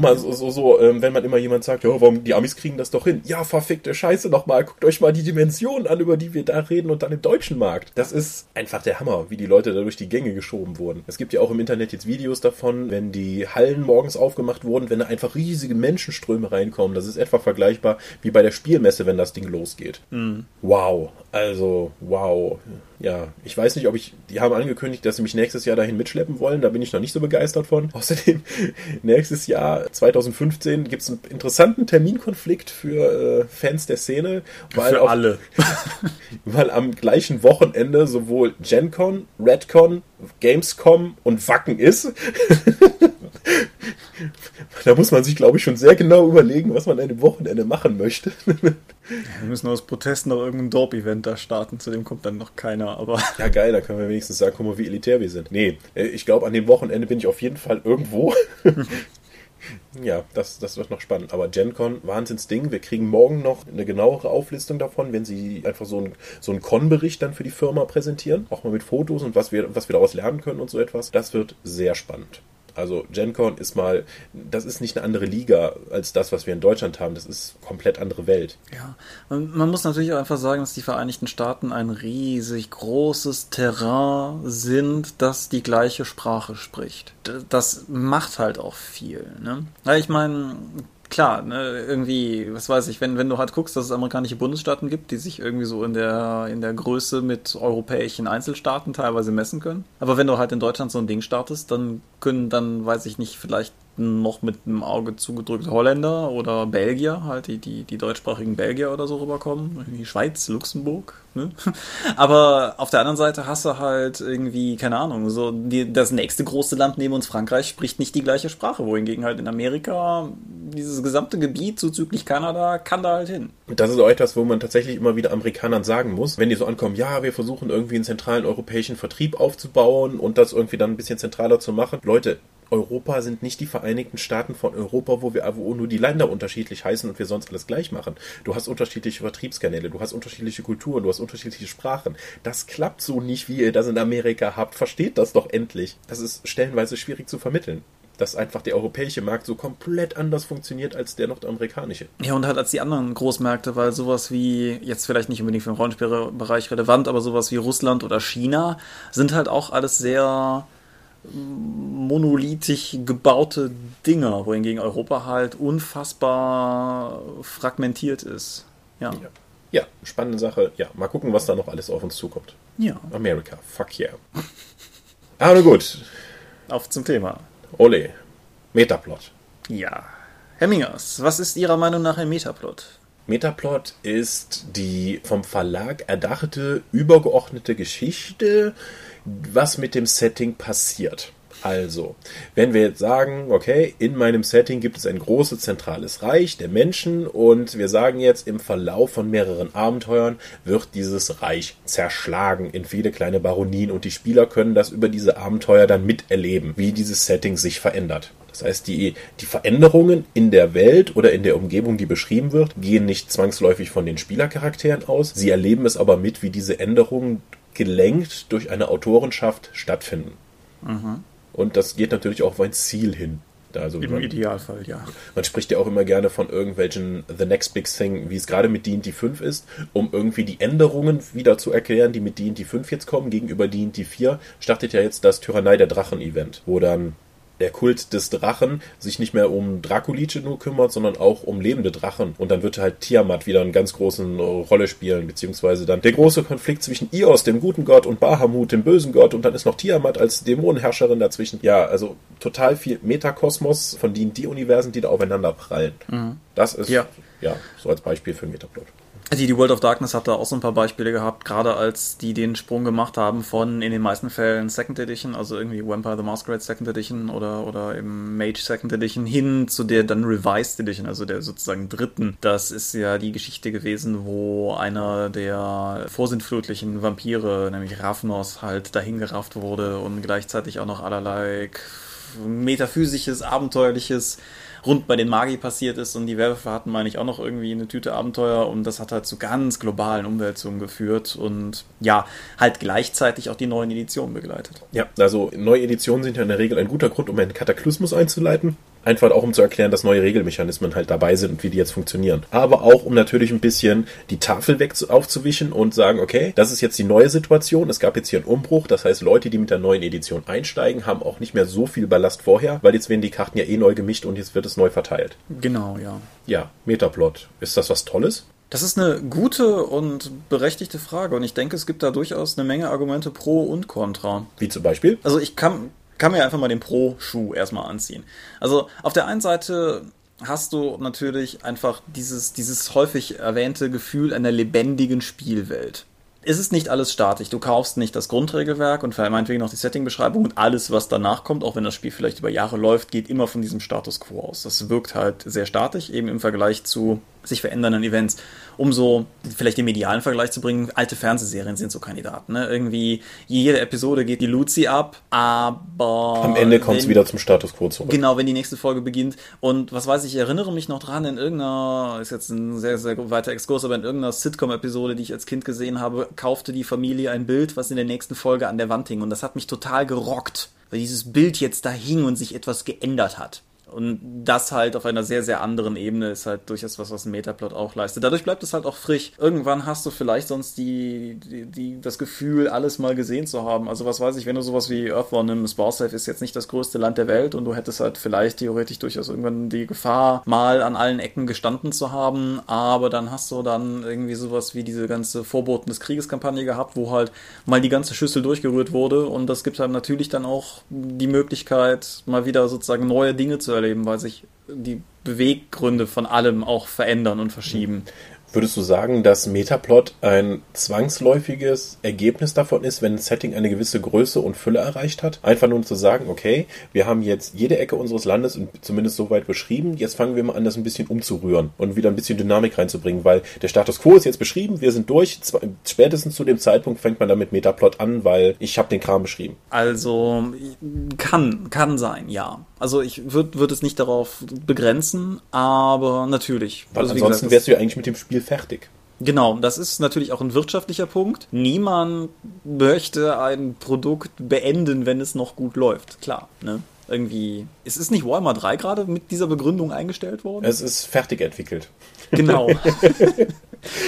mal so, so, so ähm, wenn man immer jemand sagt, ja, warum die Amis kriegen das doch hin. Ja, verfickte Scheiße nochmal. Guckt euch mal die Dimensionen an, über die wir da reden und dann im deutschen Markt. Das ist einfach der Hammer, wie die Leute da durch die Gänge geschoben wurden. Es gibt ja auch im Internet jetzt Videos davon, wenn die Hallen morgens aufgemacht wurden, wenn da einfach riesige Menschenströme reinkommen. Das ist etwa vergleichbar wie bei der Spielmesse, wenn das Ding losgeht. Mhm. Wow. Also, wow ja, ich weiß nicht, ob ich, die haben angekündigt, dass sie mich nächstes Jahr dahin mitschleppen wollen, da bin ich noch nicht so begeistert von. Außerdem, nächstes Jahr 2015 gibt es einen interessanten Terminkonflikt für äh, Fans der Szene. Weil für auch, alle. weil am gleichen Wochenende sowohl GenCon, Redcon, Gamescom und Wacken ist. da muss man sich, glaube ich, schon sehr genau überlegen, was man an dem Wochenende machen möchte. Wir müssen aus Protest noch irgendein Dorp-Event da starten, zu dem kommt dann noch keiner, aber. Ja, geil, da können wir wenigstens sagen, guck mal, wie elitär wir sind. Nee, äh, ich glaube, an dem Wochenende bin ich auf jeden Fall irgendwo. ja, das, das wird noch spannend. Aber GenCon, Wahnsinnsding. Wir kriegen morgen noch eine genauere Auflistung davon, wenn sie einfach so einen so einen Con-Bericht dann für die Firma präsentieren. Auch mal mit Fotos und was wir, was wir daraus lernen können und so etwas. Das wird sehr spannend. Also GenCon ist mal, das ist nicht eine andere Liga als das, was wir in Deutschland haben. Das ist komplett andere Welt. Ja, man, man muss natürlich auch einfach sagen, dass die Vereinigten Staaten ein riesig großes Terrain sind, das die gleiche Sprache spricht. Das macht halt auch viel. Ne? Ich meine, klar, ne, irgendwie, was weiß ich, wenn, wenn du halt guckst, dass es amerikanische Bundesstaaten gibt, die sich irgendwie so in der, in der Größe mit europäischen Einzelstaaten teilweise messen können. Aber wenn du halt in Deutschland so ein Ding startest, dann können dann, weiß ich nicht, vielleicht noch mit einem Auge zugedrückt Holländer oder Belgier, halt die, die, die deutschsprachigen Belgier oder so rüberkommen. Die Schweiz, Luxemburg. Ne? Aber auf der anderen Seite hast du halt irgendwie, keine Ahnung, so die, das nächste große Land neben uns, Frankreich, spricht nicht die gleiche Sprache, wohingegen halt in Amerika dieses gesamte Gebiet zuzüglich Kanada kann da halt hin. Das ist auch etwas, wo man tatsächlich immer wieder Amerikanern sagen muss, wenn die so ankommen, ja, wir versuchen irgendwie einen zentralen europäischen Vertrieb aufzubauen und das irgendwie dann ein bisschen zentraler zu machen. Leute, Europa sind nicht die Vereinigten Staaten von Europa, wo wir wo nur die Länder unterschiedlich heißen und wir sonst alles gleich machen. Du hast unterschiedliche Vertriebskanäle, du hast unterschiedliche Kulturen, du hast unterschiedliche Sprachen. Das klappt so nicht, wie ihr das in Amerika habt. Versteht das doch endlich. Das ist stellenweise schwierig zu vermitteln dass einfach der europäische Markt so komplett anders funktioniert als der nordamerikanische. Ja, und halt als die anderen Großmärkte, weil sowas wie, jetzt vielleicht nicht unbedingt für den Rollenspielbereich relevant, aber sowas wie Russland oder China sind halt auch alles sehr monolithisch gebaute Dinger, wohingegen Europa halt unfassbar fragmentiert ist. Ja. ja. Ja, spannende Sache. Ja, mal gucken, was da noch alles auf uns zukommt. Ja. Amerika, fuck yeah. Aber gut. Auf zum Thema. Ole. Metaplot. Ja. Hemmingers, was ist Ihrer Meinung nach ein Metaplot? Metaplot ist die vom Verlag erdachte, übergeordnete Geschichte, was mit dem Setting passiert. Also, wenn wir jetzt sagen, okay, in meinem Setting gibt es ein großes zentrales Reich der Menschen und wir sagen jetzt, im Verlauf von mehreren Abenteuern wird dieses Reich zerschlagen in viele kleine Baronien und die Spieler können das über diese Abenteuer dann miterleben, wie dieses Setting sich verändert. Das heißt, die, die Veränderungen in der Welt oder in der Umgebung, die beschrieben wird, gehen nicht zwangsläufig von den Spielercharakteren aus. Sie erleben es aber mit, wie diese Änderungen gelenkt durch eine Autorenschaft stattfinden. Mhm. Und das geht natürlich auch auf ein Ziel hin. Also Im man, Idealfall, ja. Man spricht ja auch immer gerne von irgendwelchen The Next Big Thing, wie es gerade mit D&D 5 ist, um irgendwie die Änderungen wieder zu erklären, die mit D&D 5 jetzt kommen. Gegenüber D&D 4 startet ja jetzt das Tyrannei der Drachen Event, wo dann der Kult des Drachen sich nicht mehr um Draculice nur kümmert, sondern auch um lebende Drachen. Und dann wird halt Tiamat wieder eine ganz große Rolle spielen, beziehungsweise dann der große Konflikt zwischen Ios, dem guten Gott, und Bahamut, dem bösen Gott, und dann ist noch Tiamat als Dämonenherrscherin dazwischen. Ja, also total viel Metakosmos von D&D-Universen, die da aufeinander prallen. Mhm. Das ist, ja. ja, so als Beispiel für Metaplot. Die, die World of Darkness hat da auch so ein paar Beispiele gehabt, gerade als die den Sprung gemacht haben von in den meisten Fällen Second Edition, also irgendwie Vampire the Masquerade Second Edition oder, oder eben Mage Second Edition hin zu der dann Revised Edition, also der sozusagen dritten. Das ist ja die Geschichte gewesen, wo einer der vorsintflutlichen Vampire, nämlich Ravnos, halt dahingerafft wurde und gleichzeitig auch noch allerlei metaphysisches, abenteuerliches rund bei den Magi passiert ist und die Werwölfe hatten, meine ich, auch noch irgendwie eine Tüte Abenteuer und das hat halt zu ganz globalen Umwälzungen geführt und ja, halt gleichzeitig auch die neuen Editionen begleitet. Ja, also neue Editionen sind ja in der Regel ein guter Grund, um einen Kataklysmus einzuleiten. Einfach auch um zu erklären, dass neue Regelmechanismen halt dabei sind und wie die jetzt funktionieren. Aber auch um natürlich ein bisschen die Tafel weg aufzuwischen und sagen, okay, das ist jetzt die neue Situation. Es gab jetzt hier einen Umbruch. Das heißt, Leute, die mit der neuen Edition einsteigen, haben auch nicht mehr so viel Ballast vorher, weil jetzt werden die Karten ja eh neu gemischt und jetzt wird es neu verteilt. Genau, ja. Ja, Metaplot. Ist das was Tolles? Das ist eine gute und berechtigte Frage und ich denke, es gibt da durchaus eine Menge Argumente pro und contra. Wie zum Beispiel? Also ich kann, kann mir einfach mal den Pro-Schuh erstmal anziehen. Also auf der einen Seite hast du natürlich einfach dieses, dieses häufig erwähnte Gefühl einer lebendigen Spielwelt. Es ist nicht alles statisch. Du kaufst nicht das Grundregelwerk und meinetwegen noch die Settingbeschreibung und alles, was danach kommt, auch wenn das Spiel vielleicht über Jahre läuft, geht immer von diesem Status quo aus. Das wirkt halt sehr statisch, eben im Vergleich zu sich verändernden Events um so vielleicht den medialen Vergleich zu bringen, alte Fernsehserien sind so Kandidaten. Ne? Irgendwie jede Episode geht die Luzi ab, aber. Am Ende kommt es wieder zum Status quo zurück. Genau, wenn die nächste Folge beginnt. Und was weiß ich, ich erinnere mich noch dran, in irgendeiner, ist jetzt ein sehr, sehr weiter Exkurs, aber in irgendeiner Sitcom-Episode, die ich als Kind gesehen habe, kaufte die Familie ein Bild, was in der nächsten Folge an der Wand hing. Und das hat mich total gerockt, weil dieses Bild jetzt da hing und sich etwas geändert hat. Und das halt auf einer sehr, sehr anderen Ebene ist halt durchaus was, was ein Metaplot auch leistet. Dadurch bleibt es halt auch frisch. Irgendwann hast du vielleicht sonst die, die, die, das Gefühl, alles mal gesehen zu haben. Also was weiß ich, wenn du sowas wie Earthborn nimmst, Barsafe ist jetzt nicht das größte Land der Welt und du hättest halt vielleicht theoretisch durchaus irgendwann die Gefahr, mal an allen Ecken gestanden zu haben, aber dann hast du dann irgendwie sowas wie diese ganze Vorboten des Kriegeskampagne gehabt, wo halt mal die ganze Schüssel durchgerührt wurde und das gibt halt natürlich dann auch die Möglichkeit, mal wieder sozusagen neue Dinge zu erleben, weil sich die Beweggründe von allem auch verändern und verschieben. Würdest du sagen, dass Metaplot ein zwangsläufiges Ergebnis davon ist, wenn ein Setting eine gewisse Größe und Fülle erreicht hat? Einfach nur zu sagen, okay, wir haben jetzt jede Ecke unseres Landes zumindest so weit beschrieben, jetzt fangen wir mal an, das ein bisschen umzurühren und wieder ein bisschen Dynamik reinzubringen, weil der Status quo ist jetzt beschrieben, wir sind durch, spätestens zu dem Zeitpunkt fängt man dann mit Metaplot an, weil ich habe den Kram beschrieben. Also kann, kann sein, ja. Also ich würde würd es nicht darauf begrenzen, aber natürlich. Weil also, ansonsten wärst du ja eigentlich mit dem Spiel fertig. Genau, das ist natürlich auch ein wirtschaftlicher Punkt. Niemand möchte ein Produkt beenden, wenn es noch gut läuft. Klar, ne? Irgendwie. Es ist nicht Warhammer 3 gerade mit dieser Begründung eingestellt worden? Es ist fertig entwickelt. Genau.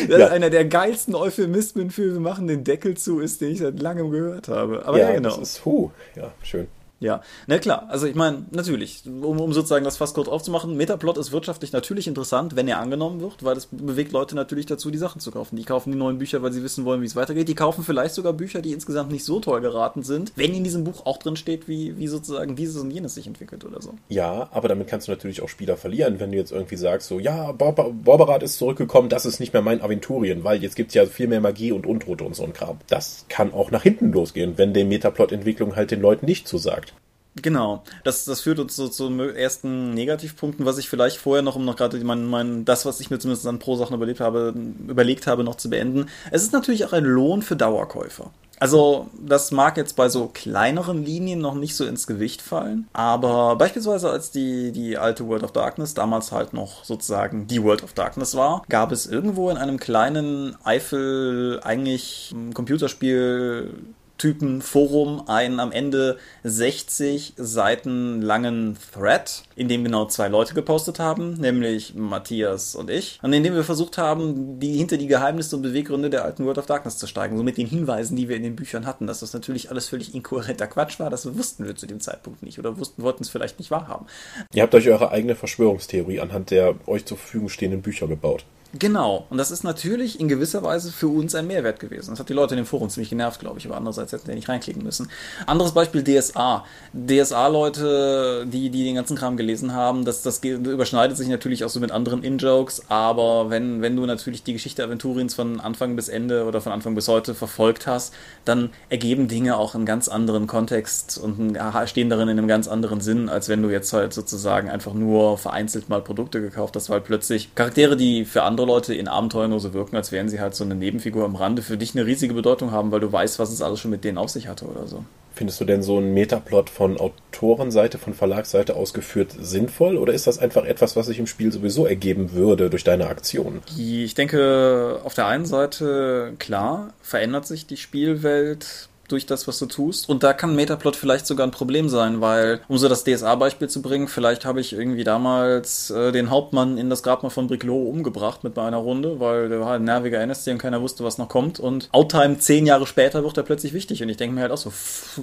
Das ja. ist einer der geilsten Euphemismen für wir machen den Deckel zu ist, den ich seit langem gehört habe. Aber ja, ja genau. Das ist, huh, ja, schön. Ja, na klar, also ich meine, natürlich, um, um sozusagen das fast kurz aufzumachen, Metaplot ist wirtschaftlich natürlich interessant, wenn er angenommen wird, weil es bewegt Leute natürlich dazu, die Sachen zu kaufen. Die kaufen die neuen Bücher, weil sie wissen wollen, wie es weitergeht. Die kaufen vielleicht sogar Bücher, die insgesamt nicht so toll geraten sind, wenn in diesem Buch auch drin steht, wie, wie sozusagen dieses und jenes sich entwickelt oder so. Ja, aber damit kannst du natürlich auch Spieler verlieren, wenn du jetzt irgendwie sagst, so, ja, Borberat ist zurückgekommen, das ist nicht mehr mein Aventurien, weil jetzt gibt es ja viel mehr Magie und Untote und so ein Kram. Das kann auch nach hinten losgehen, wenn der Metaplot-Entwicklung halt den Leuten nicht zusagt. Genau, das, das führt uns so zu ersten Negativpunkten, was ich vielleicht vorher noch, um noch gerade mein, mein, das, was ich mir zumindest an Pro-Sachen überlebt habe, überlegt habe, noch zu beenden. Es ist natürlich auch ein Lohn für Dauerkäufer. Also, das mag jetzt bei so kleineren Linien noch nicht so ins Gewicht fallen, aber beispielsweise als die, die alte World of Darkness damals halt noch sozusagen die World of Darkness war, gab es irgendwo in einem kleinen Eifel eigentlich Computerspiel Typen Forum einen am Ende 60 Seiten langen Thread, in dem genau zwei Leute gepostet haben, nämlich Matthias und ich, und in dem wir versucht haben, die hinter die Geheimnisse und Beweggründe der alten World of Darkness zu steigen, so mit den Hinweisen, die wir in den Büchern hatten, dass das natürlich alles völlig inkohärenter Quatsch war, das wussten wir zu dem Zeitpunkt nicht oder wussten, wollten es vielleicht nicht wahrhaben. Ihr habt euch eure eigene Verschwörungstheorie anhand der euch zur Verfügung stehenden Bücher gebaut. Genau. Und das ist natürlich in gewisser Weise für uns ein Mehrwert gewesen. Das hat die Leute in dem Forum ziemlich genervt, glaube ich. Aber andererseits hätten die nicht reinklicken müssen. Anderes Beispiel DSA. DSA-Leute, die, die den ganzen Kram gelesen haben, das, das überschneidet sich natürlich auch so mit anderen In-Jokes. Aber wenn, wenn du natürlich die Geschichte Aventuriens von Anfang bis Ende oder von Anfang bis heute verfolgt hast, dann ergeben Dinge auch einen ganz anderen Kontext und stehen darin in einem ganz anderen Sinn, als wenn du jetzt halt sozusagen einfach nur vereinzelt mal Produkte gekauft hast, weil plötzlich Charaktere, die für andere andere Leute in Abenteuern nur so wirken, als wären sie halt so eine Nebenfigur am Rande, für dich eine riesige Bedeutung haben, weil du weißt, was es alles schon mit denen auf sich hatte oder so. Findest du denn so einen Metaplot von Autorenseite, von Verlagsseite ausgeführt sinnvoll oder ist das einfach etwas, was sich im Spiel sowieso ergeben würde durch deine Aktion? Ich denke, auf der einen Seite, klar, verändert sich die Spielwelt durch das, was du tust. Und da kann Metaplot vielleicht sogar ein Problem sein, weil, um so das DSA-Beispiel zu bringen, vielleicht habe ich irgendwie damals äh, den Hauptmann in das Grabmal von Briclot umgebracht mit meiner Runde, weil der war ein nerviger NSC und keiner wusste, was noch kommt. Und Outtime zehn Jahre später wird er plötzlich wichtig. Und ich denke mir halt auch so,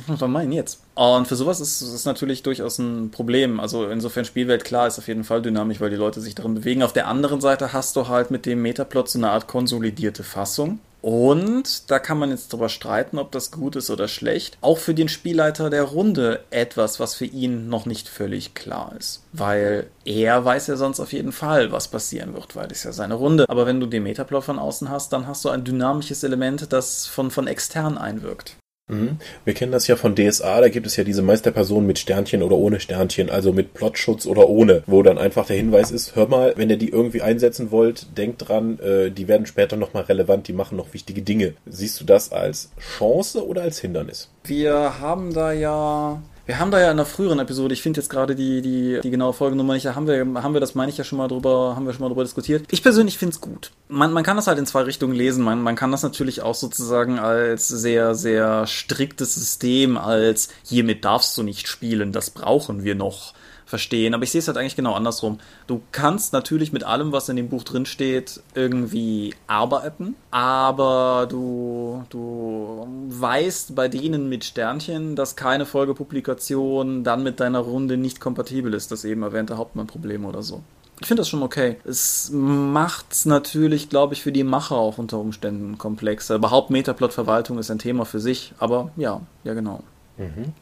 was meinen jetzt? Und für sowas ist es natürlich durchaus ein Problem. Also insofern Spielwelt, klar, ist auf jeden Fall dynamisch, weil die Leute sich darin bewegen. Auf der anderen Seite hast du halt mit dem Metaplot so eine Art konsolidierte Fassung. Und da kann man jetzt drüber streiten, ob das gut ist oder schlecht. Auch für den Spielleiter der Runde etwas, was für ihn noch nicht völlig klar ist. Weil er weiß ja sonst auf jeden Fall, was passieren wird, weil es ja seine Runde. Aber wenn du den Metaplot von außen hast, dann hast du ein dynamisches Element, das von, von extern einwirkt. Mhm. Wir kennen das ja von DSA, da gibt es ja diese Meisterpersonen mit Sternchen oder ohne Sternchen, also mit Plotschutz oder ohne, wo dann einfach der Hinweis ist, hör mal, wenn ihr die irgendwie einsetzen wollt, denkt dran, äh, die werden später nochmal relevant, die machen noch wichtige Dinge. Siehst du das als Chance oder als Hindernis? Wir haben da ja wir haben da ja in einer früheren Episode, ich finde jetzt gerade die, die, die genaue Folgenummer nicht, da haben wir, haben wir das, meine ich ja schon mal drüber, haben wir schon mal drüber diskutiert. Ich persönlich finde es gut. Man, man kann das halt in zwei Richtungen lesen. Man, man kann das natürlich auch sozusagen als sehr, sehr striktes System, als hiermit darfst du nicht spielen, das brauchen wir noch verstehen. Aber ich sehe es halt eigentlich genau andersrum. Du kannst natürlich mit allem, was in dem Buch drin steht, irgendwie arbeiten, aber du, du weißt bei denen mit Sternchen, dass keine Folgepublikation dann mit deiner Runde nicht kompatibel ist, das eben erwähnte Hauptmann-Problem oder so. Ich finde das schon okay. Es macht es natürlich, glaube ich, für die Macher auch unter Umständen komplexer. Überhaupt Metaplot-Verwaltung ist ein Thema für sich, aber ja, ja genau. Mhm.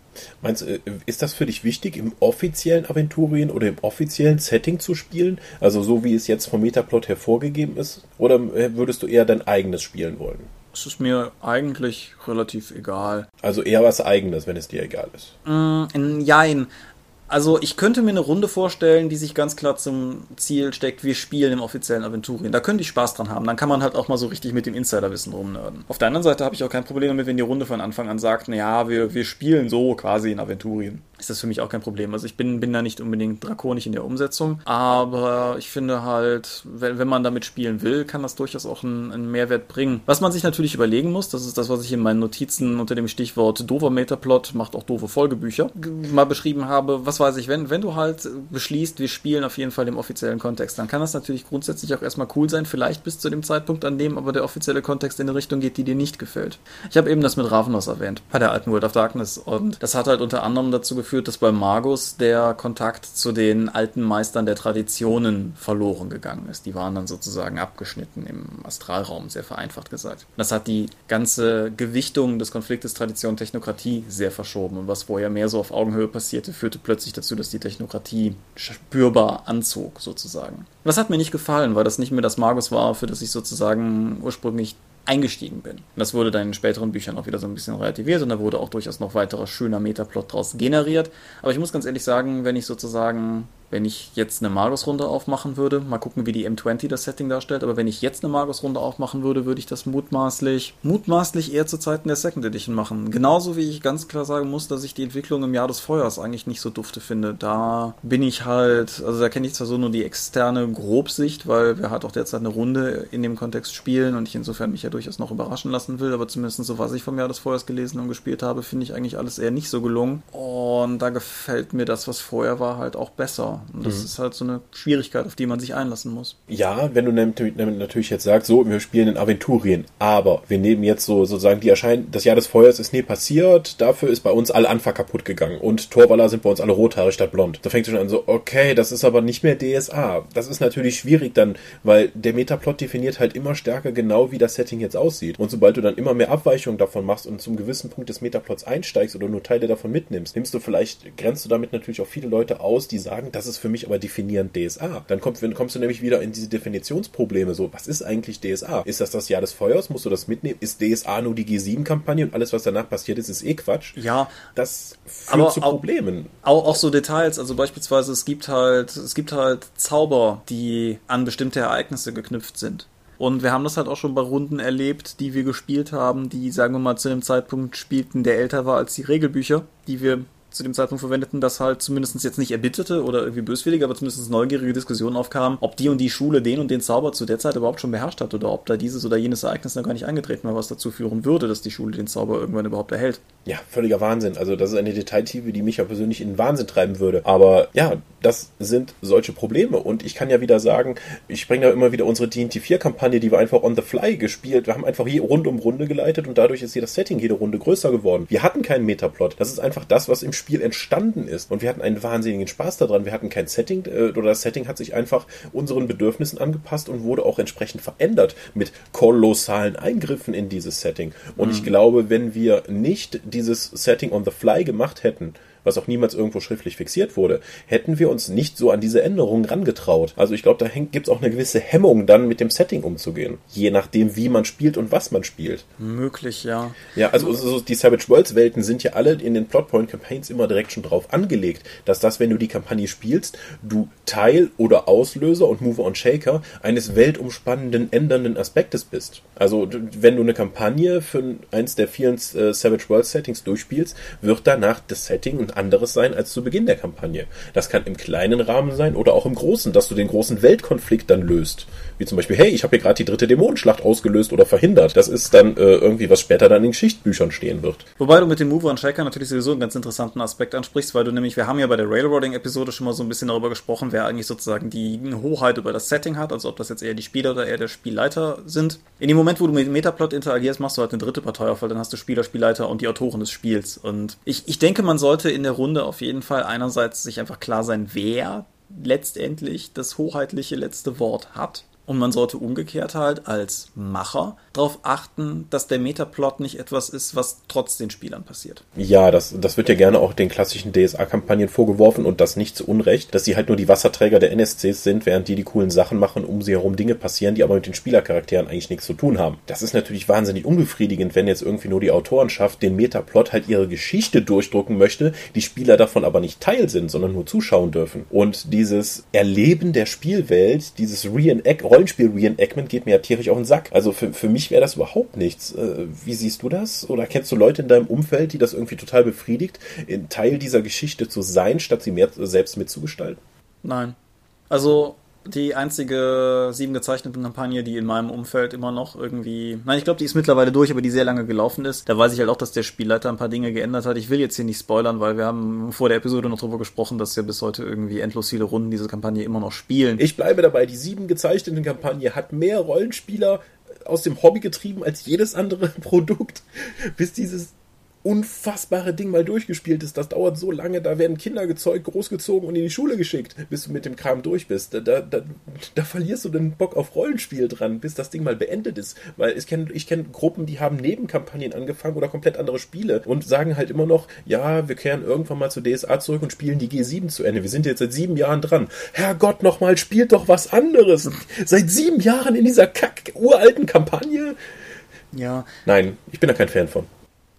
Meinst du, äh, ist das für dich wichtig, im offiziellen Aventurien oder im offiziellen Setting zu spielen? Also so wie es jetzt vom Metaplot hervorgegeben ist? Oder äh, würdest du eher dein eigenes spielen wollen? Es ist mir eigentlich relativ egal. Also eher was eigenes, wenn es dir egal ist. Mm, jein. Also ich könnte mir eine Runde vorstellen, die sich ganz klar zum Ziel steckt, wir spielen im offiziellen Aventurien. Da könnte ich Spaß dran haben. Dann kann man halt auch mal so richtig mit dem Insiderwissen rumnörden. Auf der anderen Seite habe ich auch kein Problem damit, wenn die Runde von Anfang an sagt, naja, wir, wir spielen so quasi in Aventurien ist das für mich auch kein Problem. Also ich bin, bin da nicht unbedingt drakonisch in der Umsetzung, aber ich finde halt, wenn, wenn man damit spielen will, kann das durchaus auch einen, einen, Mehrwert bringen. Was man sich natürlich überlegen muss, das ist das, was ich in meinen Notizen unter dem Stichwort doofer Metaplot macht auch doofe Folgebücher mal beschrieben habe. Was weiß ich, wenn, wenn du halt beschließt, wir spielen auf jeden Fall im offiziellen Kontext, dann kann das natürlich grundsätzlich auch erstmal cool sein, vielleicht bis zu dem Zeitpunkt, an dem aber der offizielle Kontext in eine Richtung geht, die dir nicht gefällt. Ich habe eben das mit Ravenos erwähnt, bei der alten World of Darkness und das hat halt unter anderem dazu geführt, geführt, dass bei Magus der Kontakt zu den alten Meistern der Traditionen verloren gegangen ist. Die waren dann sozusagen abgeschnitten im Astralraum, sehr vereinfacht gesagt. Das hat die ganze Gewichtung des Konfliktes Tradition-Technokratie sehr verschoben. Und was vorher mehr so auf Augenhöhe passierte, führte plötzlich dazu, dass die Technokratie spürbar anzog, sozusagen. Und das hat mir nicht gefallen, weil das nicht mehr das Magus war, für das ich sozusagen ursprünglich eingestiegen bin. Das wurde dann in späteren Büchern auch wieder so ein bisschen relativiert und da wurde auch durchaus noch weiterer schöner Metaplot draus generiert. Aber ich muss ganz ehrlich sagen, wenn ich sozusagen wenn ich jetzt eine Magus-Runde aufmachen würde, mal gucken, wie die M20 das Setting darstellt, aber wenn ich jetzt eine Magus-Runde aufmachen würde, würde ich das mutmaßlich, mutmaßlich eher zu Zeiten der Second Edition machen. Genauso wie ich ganz klar sagen muss, dass ich die Entwicklung im Jahr des Feuers eigentlich nicht so dufte finde. Da bin ich halt, also da kenne ich zwar so nur die externe Grobsicht, weil wir halt auch derzeit eine Runde in dem Kontext spielen und ich insofern mich ja durchaus noch überraschen lassen will, aber zumindest so was ich vom Jahr des Feuers gelesen und gespielt habe, finde ich eigentlich alles eher nicht so gelungen. Und da gefällt mir das, was vorher war, halt auch besser. Und das mhm. ist halt so eine Schwierigkeit, auf die man sich einlassen muss. Ja, wenn du natürlich jetzt sagst, so, wir spielen in Aventurien, aber wir nehmen jetzt so sozusagen die Erscheinung, das Jahr des Feuers ist nie passiert, dafür ist bei uns alle Anfang kaputt gegangen und Torwaller sind bei uns alle rothaarig statt blond. Da fängt es schon an so, okay, das ist aber nicht mehr DSA. Das ist natürlich schwierig dann, weil der Metaplot definiert halt immer stärker genau, wie das Setting jetzt aussieht. Und sobald du dann immer mehr Abweichungen davon machst und zum gewissen Punkt des Metaplots einsteigst oder nur Teile davon mitnimmst, nimmst du vielleicht, grenzt du damit natürlich auch viele Leute aus, die sagen, das ist für mich aber definierend DSA. Dann kommst, kommst du nämlich wieder in diese Definitionsprobleme. So, was ist eigentlich DSA? Ist das das Jahr des Feuers? Musst du das mitnehmen? Ist DSA nur die G7-Kampagne und alles, was danach passiert ist, ist eh Quatsch? Ja. Das führt aber zu Problemen. Auch, auch so Details. Also beispielsweise, es gibt halt, es gibt halt Zauber, die an bestimmte Ereignisse geknüpft sind. Und wir haben das halt auch schon bei Runden erlebt, die wir gespielt haben, die, sagen wir mal, zu einem Zeitpunkt spielten, der älter war als die Regelbücher, die wir zu dem Zeitpunkt verwendeten, dass halt zumindest jetzt nicht erbitterte oder irgendwie böswillige, aber zumindest neugierige Diskussionen aufkamen, ob die und die Schule den und den Zauber zu der Zeit überhaupt schon beherrscht hat oder ob da dieses oder jenes Ereignis noch gar nicht eingetreten war, was dazu führen würde, dass die Schule den Zauber irgendwann überhaupt erhält. Ja, völliger Wahnsinn. Also das ist eine Detailtiefe, die mich ja persönlich in den Wahnsinn treiben würde. Aber ja, das sind solche Probleme und ich kann ja wieder sagen, ich bringe da immer wieder unsere D&T 4 Kampagne, die wir einfach on the fly gespielt. Wir haben einfach hier Runde um Runde geleitet und dadurch ist hier das Setting jede Runde größer geworden. Wir hatten keinen Metaplot. Das ist einfach das, was im Spiel entstanden ist und wir hatten einen wahnsinnigen Spaß daran. Wir hatten kein Setting äh, oder das Setting hat sich einfach unseren Bedürfnissen angepasst und wurde auch entsprechend verändert mit kolossalen Eingriffen in dieses Setting. Und mhm. ich glaube, wenn wir nicht dieses Setting on the fly gemacht hätten, was auch niemals irgendwo schriftlich fixiert wurde, hätten wir uns nicht so an diese Änderungen rangetraut. Also ich glaube, da gibt es auch eine gewisse Hemmung, dann mit dem Setting umzugehen. Je nachdem, wie man spielt und was man spielt. Möglich, ja. Ja, also so die Savage Worlds Welten sind ja alle in den Plotpoint Campaigns immer direkt schon drauf angelegt, dass das, wenn du die Kampagne spielst, du Teil oder Auslöser und Mover und Shaker eines weltumspannenden, ändernden Aspektes bist. Also wenn du eine Kampagne für eins der vielen äh, Savage Worlds Settings durchspielst, wird danach das Setting und anderes sein als zu Beginn der Kampagne. Das kann im kleinen Rahmen sein oder auch im großen, dass du den großen Weltkonflikt dann löst. Wie zum Beispiel, hey, ich habe hier gerade die dritte Dämonenschlacht ausgelöst oder verhindert. Das ist dann äh, irgendwie, was später dann in Geschichtbüchern stehen wird. Wobei du mit dem Mover und Shaker natürlich sowieso einen ganz interessanten Aspekt ansprichst, weil du nämlich, wir haben ja bei der Railroading-Episode schon mal so ein bisschen darüber gesprochen, wer eigentlich sozusagen die Hoheit über das Setting hat, also ob das jetzt eher die Spieler oder eher der Spielleiter sind. In dem Moment, wo du mit dem Metaplot interagierst, machst du halt eine dritte Partei auf, weil dann hast du Spieler, Spielleiter und die Autoren des Spiels. Und ich, ich denke, man sollte in der Runde auf jeden Fall einerseits sich einfach klar sein, wer letztendlich das hoheitliche letzte Wort hat. Und man sollte umgekehrt halt als Macher darauf achten, dass der Metaplot nicht etwas ist, was trotz den Spielern passiert. Ja, das, das wird ja gerne auch den klassischen DSA-Kampagnen vorgeworfen und das nicht zu Unrecht, dass sie halt nur die Wasserträger der NSCs sind, während die die coolen Sachen machen, um sie herum Dinge passieren, die aber mit den Spielercharakteren eigentlich nichts zu tun haben. Das ist natürlich wahnsinnig unbefriedigend, wenn jetzt irgendwie nur die Autorenschaft den Metaplot halt ihre Geschichte durchdrucken möchte, die Spieler davon aber nicht Teil sind, sondern nur zuschauen dürfen. Und dieses Erleben der Spielwelt, dieses Reenact Rollenspiel-Reenactment geht mir ja tierisch auf den Sack. Also für, für mich wäre das überhaupt nichts. Äh, wie siehst du das? Oder kennst du Leute in deinem Umfeld, die das irgendwie total befriedigt, Teil dieser Geschichte zu sein, statt sie mehr selbst mitzugestalten? Nein. Also die einzige sieben gezeichneten Kampagne, die in meinem Umfeld immer noch irgendwie, nein, ich glaube, die ist mittlerweile durch, aber die sehr lange gelaufen ist. Da weiß ich halt auch, dass der Spielleiter ein paar Dinge geändert hat. Ich will jetzt hier nicht spoilern, weil wir haben vor der Episode noch drüber gesprochen, dass ja bis heute irgendwie endlos viele Runden diese Kampagne immer noch spielen. Ich bleibe dabei, die sieben gezeichneten Kampagne hat mehr Rollenspieler aus dem Hobby getrieben als jedes andere Produkt, bis dieses unfassbare Ding mal durchgespielt ist. Das dauert so lange, da werden Kinder gezeugt, großgezogen und in die Schule geschickt, bis du mit dem Kram durch bist. Da, da, da, da verlierst du den Bock auf Rollenspiel dran, bis das Ding mal beendet ist. Weil ich kenne ich kenn Gruppen, die haben Nebenkampagnen angefangen oder komplett andere Spiele und sagen halt immer noch, ja, wir kehren irgendwann mal zu DSA zurück und spielen die G7 zu Ende. Wir sind jetzt seit sieben Jahren dran. Herrgott, nochmal, spielt doch was anderes. Seit sieben Jahren in dieser kack uralten Kampagne. Ja. Nein, ich bin da kein Fan von.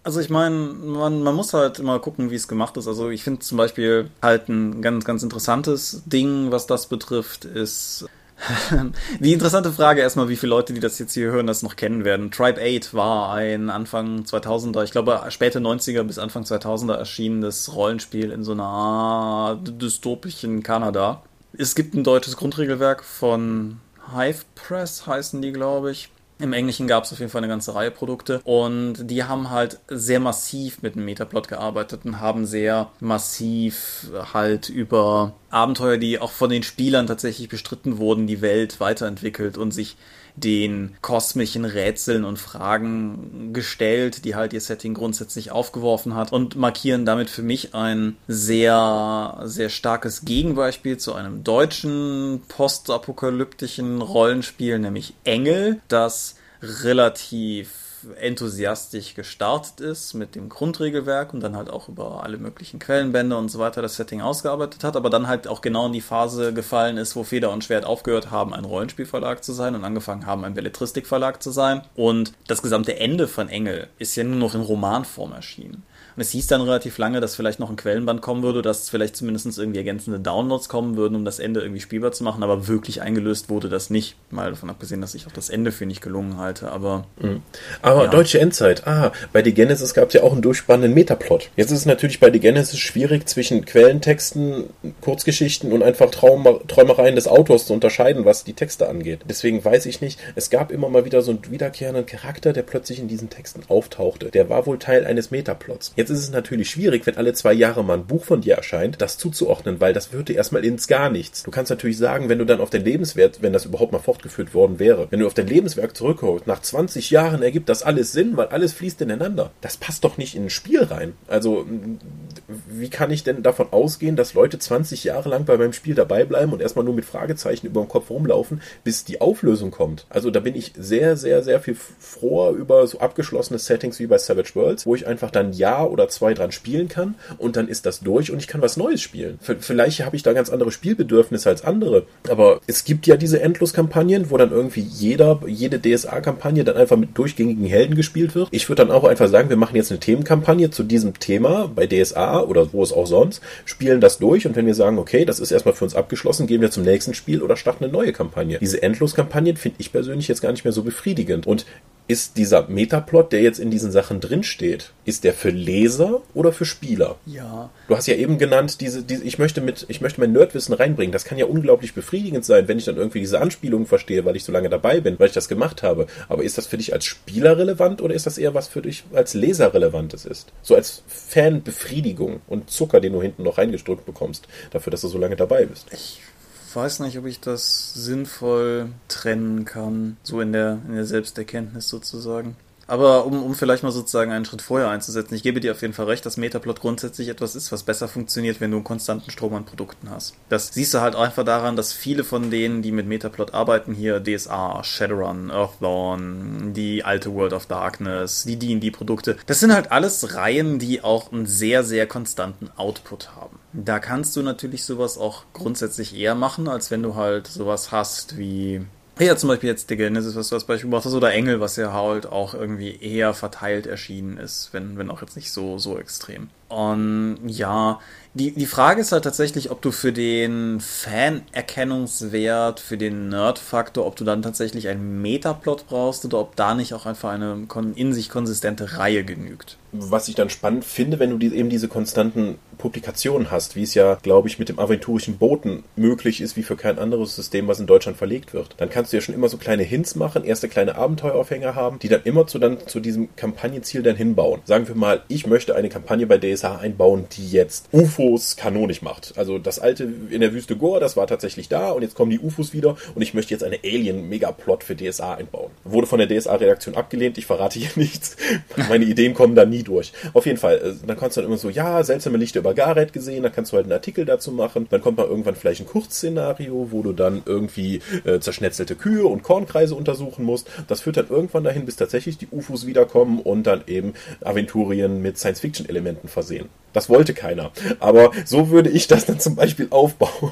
Also ich meine, man, man muss halt immer gucken, wie es gemacht ist. Also ich finde zum Beispiel halt ein ganz, ganz interessantes Ding, was das betrifft, ist die interessante Frage erstmal, wie viele Leute, die das jetzt hier hören, das noch kennen werden. Tribe 8 war ein Anfang 2000er, ich glaube späte 90er bis Anfang 2000er erschienenes Rollenspiel in so einer dystopischen Kanada. Es gibt ein deutsches Grundregelwerk von Hive Press, heißen die, glaube ich. Im Englischen gab es auf jeden Fall eine ganze Reihe Produkte. Und die haben halt sehr massiv mit dem Metaplot gearbeitet und haben sehr massiv halt über Abenteuer, die auch von den Spielern tatsächlich bestritten wurden, die Welt weiterentwickelt und sich den kosmischen Rätseln und Fragen gestellt, die halt ihr Setting grundsätzlich aufgeworfen hat und markieren damit für mich ein sehr, sehr starkes Gegenbeispiel zu einem deutschen postapokalyptischen Rollenspiel, nämlich Engel, das relativ enthusiastisch gestartet ist mit dem Grundregelwerk und dann halt auch über alle möglichen Quellenbände und so weiter das Setting ausgearbeitet hat, aber dann halt auch genau in die Phase gefallen ist, wo Feder und Schwert aufgehört haben, ein Rollenspielverlag zu sein und angefangen haben, ein Belletristikverlag zu sein. Und das gesamte Ende von Engel ist ja nur noch in Romanform erschienen. Und es hieß dann relativ lange, dass vielleicht noch ein Quellenband kommen würde, dass vielleicht zumindest irgendwie ergänzende Downloads kommen würden, um das Ende irgendwie spielbar zu machen, aber wirklich eingelöst wurde das nicht. Mal davon abgesehen, dass ich auch das Ende für nicht gelungen halte, aber. Mhm. Aber ja. deutsche Endzeit, ah, bei The Genesis gab es ja auch einen durchspannenden Metaplot. Jetzt ist es natürlich bei The Genesis schwierig, zwischen Quellentexten, Kurzgeschichten und einfach Traum Träumereien des Autors zu unterscheiden, was die Texte angeht. Deswegen weiß ich nicht, es gab immer mal wieder so einen wiederkehrenden Charakter, der plötzlich in diesen Texten auftauchte. Der war wohl Teil eines Metaplots. Jetzt Jetzt ist es natürlich schwierig, wenn alle zwei Jahre mal ein Buch von dir erscheint, das zuzuordnen, weil das würde erstmal ins gar nichts. Du kannst natürlich sagen, wenn du dann auf dein Lebenswert, wenn das überhaupt mal fortgeführt worden wäre, wenn du auf dein Lebenswerk zurückholst, nach 20 Jahren ergibt das alles Sinn, weil alles fließt ineinander. Das passt doch nicht in ein Spiel rein. Also, wie kann ich denn davon ausgehen, dass Leute 20 Jahre lang bei meinem Spiel dabei bleiben und erstmal nur mit Fragezeichen über dem Kopf rumlaufen, bis die Auflösung kommt? Also, da bin ich sehr, sehr, sehr viel froher über so abgeschlossene Settings wie bei Savage Worlds, wo ich einfach dann Ja oder zwei dran spielen kann und dann ist das durch und ich kann was Neues spielen. Vielleicht habe ich da ganz andere Spielbedürfnisse als andere, aber es gibt ja diese Endloskampagnen, wo dann irgendwie jeder, jede DSA-Kampagne dann einfach mit durchgängigen Helden gespielt wird. Ich würde dann auch einfach sagen, wir machen jetzt eine Themenkampagne zu diesem Thema bei DSA oder wo es auch sonst, spielen das durch und wenn wir sagen, okay, das ist erstmal für uns abgeschlossen, gehen wir zum nächsten Spiel oder starten eine neue Kampagne. Diese Endloskampagnen finde ich persönlich jetzt gar nicht mehr so befriedigend und ist dieser Metaplot, der jetzt in diesen Sachen drinsteht, ist der für Leser oder für Spieler? Ja. Du hast ja eben genannt, diese, diese, ich möchte mit, ich möchte mein Nerdwissen reinbringen. Das kann ja unglaublich befriedigend sein, wenn ich dann irgendwie diese Anspielungen verstehe, weil ich so lange dabei bin, weil ich das gemacht habe. Aber ist das für dich als Spieler relevant oder ist das eher was für dich als Leser relevantes ist? So als Fanbefriedigung und Zucker, den du hinten noch reingedrückt bekommst, dafür, dass du so lange dabei bist. Ich weiß nicht, ob ich das sinnvoll trennen kann, so in der, in der Selbsterkenntnis sozusagen. Aber um, um vielleicht mal sozusagen einen Schritt vorher einzusetzen, ich gebe dir auf jeden Fall recht, dass Metaplot grundsätzlich etwas ist, was besser funktioniert, wenn du einen konstanten Strom an Produkten hast. Das siehst du halt einfach daran, dass viele von denen, die mit Metaplot arbeiten, hier DSA, Shadowrun, Earthdawn, die alte World of Darkness, die D&D-Produkte, das sind halt alles Reihen, die auch einen sehr, sehr konstanten Output haben. Da kannst du natürlich sowas auch grundsätzlich eher machen, als wenn du halt sowas hast wie ja, zum Beispiel jetzt The Genesis, was du als Beispiel gebracht hast, oder Engel, was ja halt auch irgendwie eher verteilt erschienen ist, wenn, wenn auch jetzt nicht so, so extrem. Und ja, die, die Frage ist halt tatsächlich, ob du für den Fan-Erkennungswert, für den Nerd-Faktor, ob du dann tatsächlich einen Metaplot brauchst oder ob da nicht auch einfach eine in sich konsistente Reihe genügt. Was ich dann spannend finde, wenn du die, eben diese konstanten Publikationen hast, wie es ja, glaube ich, mit dem aventurischen Boten möglich ist, wie für kein anderes System, was in Deutschland verlegt wird. Dann kannst du ja schon immer so kleine Hints machen, erste kleine Abenteueraufhänger haben, die dann immer zu, dann, zu diesem Kampagnenziel dann hinbauen. Sagen wir mal, ich möchte eine Kampagne bei DSA einbauen, die jetzt UFOs kanonisch macht. Also das alte in der Wüste Gore, das war tatsächlich da und jetzt kommen die UFOs wieder und ich möchte jetzt eine Alien-Megaplot für DSA einbauen. Wurde von der DSA-Redaktion abgelehnt, ich verrate hier nichts. Meine Ideen kommen da nie durch. Auf jeden Fall, äh, dann kannst du dann immer so, ja, seltsame Lichter Gareth gesehen, dann kannst du halt einen Artikel dazu machen. Dann kommt mal irgendwann vielleicht ein Kurzszenario, wo du dann irgendwie äh, zerschnetzelte Kühe und Kornkreise untersuchen musst. Das führt dann irgendwann dahin, bis tatsächlich die UFOs wiederkommen und dann eben Aventurien mit Science-Fiction-Elementen versehen. Das wollte keiner. Aber so würde ich das dann zum Beispiel aufbauen.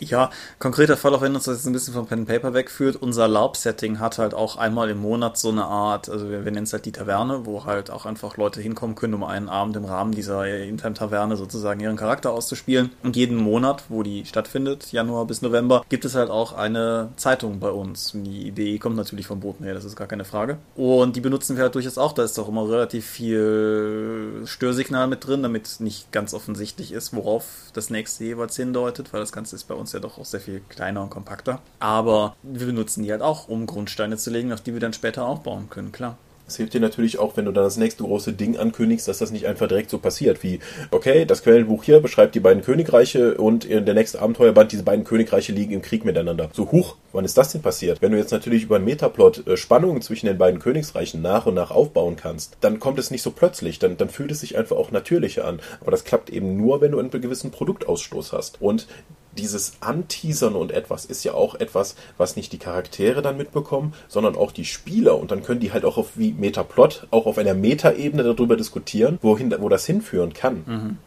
Ja, konkreter Fall, auch wenn uns das jetzt ein bisschen vom Pen Paper wegführt, unser LARP-Setting hat halt auch einmal im Monat so eine Art, also wir, wir nennen es halt die Taverne, wo halt auch einfach Leute hinkommen können, um einen Abend im Rahmen dieser Intime-Taverne sozusagen ihren Charakter auszuspielen. Und jeden Monat, wo die stattfindet, Januar bis November, gibt es halt auch eine Zeitung bei uns. Die Idee kommt natürlich vom Boten her, das ist gar keine Frage. Und die benutzen wir halt durchaus auch. Da ist auch immer relativ viel Störsignal mit drin, damit nicht ganz offensichtlich ist, worauf das nächste jeweils hindeutet, weil das Ganze ist bei uns ja doch auch sehr viel kleiner und kompakter. Aber wir benutzen die halt auch, um Grundsteine zu legen, auf die wir dann später aufbauen können, klar. Es hilft dir natürlich auch, wenn du dann das nächste große Ding ankündigst, dass das nicht einfach direkt so passiert, wie, okay, das Quellenbuch hier beschreibt die beiden Königreiche und der nächste Abenteuerband, diese beiden Königreiche liegen im Krieg miteinander. So, huch, wann ist das denn passiert? Wenn du jetzt natürlich über einen Metaplot äh, Spannungen zwischen den beiden Königsreichen nach und nach aufbauen kannst, dann kommt es nicht so plötzlich, dann, dann fühlt es sich einfach auch natürlicher an. Aber das klappt eben nur, wenn du einen gewissen Produktausstoß hast. Und dieses Anteasern und etwas ist ja auch etwas, was nicht die Charaktere dann mitbekommen, sondern auch die Spieler. Und dann können die halt auch auf wie Metaplot, auch auf einer Metaebene darüber diskutieren, wohin, wo das hinführen kann. Mhm.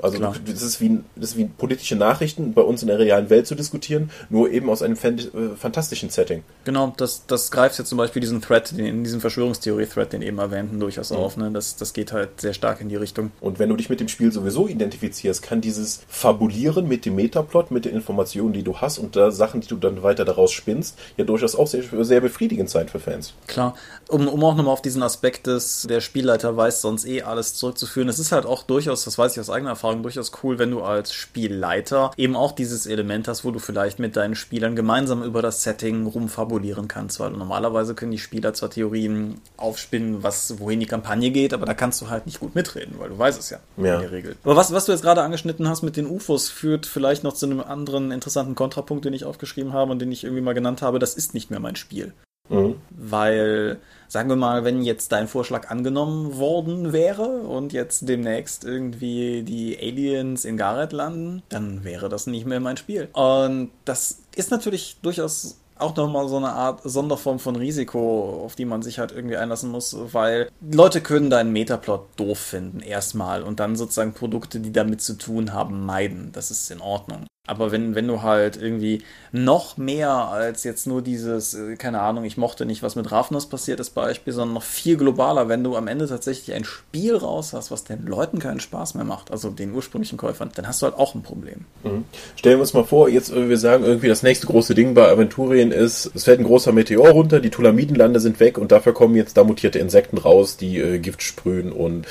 Also Klar. das ist, wie, das ist wie politische Nachrichten bei uns in der realen Welt zu diskutieren, nur eben aus einem äh, fantastischen Setting. Genau, das, das greift jetzt zum Beispiel diesen Thread, in diesem Verschwörungstheorie-Thread, den eben erwähnten, durchaus mhm. auf. Ne? Das, das geht halt sehr stark in die Richtung. Und wenn du dich mit dem Spiel sowieso identifizierst, kann dieses Fabulieren mit dem Metaplot, mit den Informationen, die du hast und da Sachen, die du dann weiter daraus spinnst, ja durchaus auch sehr, sehr befriedigend sein für Fans. Klar, um, um auch nochmal auf diesen Aspekt des, der Spielleiter weiß sonst eh alles zurückzuführen, es ist halt auch durchaus, das weiß ich aus eigener Erfahrung, Erfahrung durchaus cool, wenn du als Spielleiter eben auch dieses Element hast, wo du vielleicht mit deinen Spielern gemeinsam über das Setting rumfabulieren kannst, weil normalerweise können die Spieler zwar Theorien aufspinnen, was, wohin die Kampagne geht, aber da kannst du halt nicht gut mitreden, weil du weißt es ja, ja. in der Regel. Aber was, was du jetzt gerade angeschnitten hast mit den UFOs, führt vielleicht noch zu einem anderen interessanten Kontrapunkt, den ich aufgeschrieben habe und den ich irgendwie mal genannt habe, das ist nicht mehr mein Spiel. Mhm. Weil, sagen wir mal, wenn jetzt dein Vorschlag angenommen worden wäre und jetzt demnächst irgendwie die Aliens in Gareth landen, dann wäre das nicht mehr mein Spiel. Und das ist natürlich durchaus auch nochmal so eine Art Sonderform von Risiko, auf die man sich halt irgendwie einlassen muss, weil Leute können deinen Metaplot doof finden, erstmal, und dann sozusagen Produkte, die damit zu tun haben, meiden. Das ist in Ordnung. Aber wenn, wenn du halt irgendwie noch mehr als jetzt nur dieses, äh, keine Ahnung, ich mochte nicht, was mit Ravnos passiert ist, Beispiel, sondern noch viel globaler, wenn du am Ende tatsächlich ein Spiel raus hast, was den Leuten keinen Spaß mehr macht, also den ursprünglichen Käufern, dann hast du halt auch ein Problem. Mhm. Stellen wir uns mal vor, jetzt äh, wir sagen irgendwie, das nächste große Ding bei Aventurien ist, es fällt ein großer Meteor runter, die Tulamidenlande sind weg und dafür kommen jetzt da mutierte Insekten raus, die äh, Gift sprühen und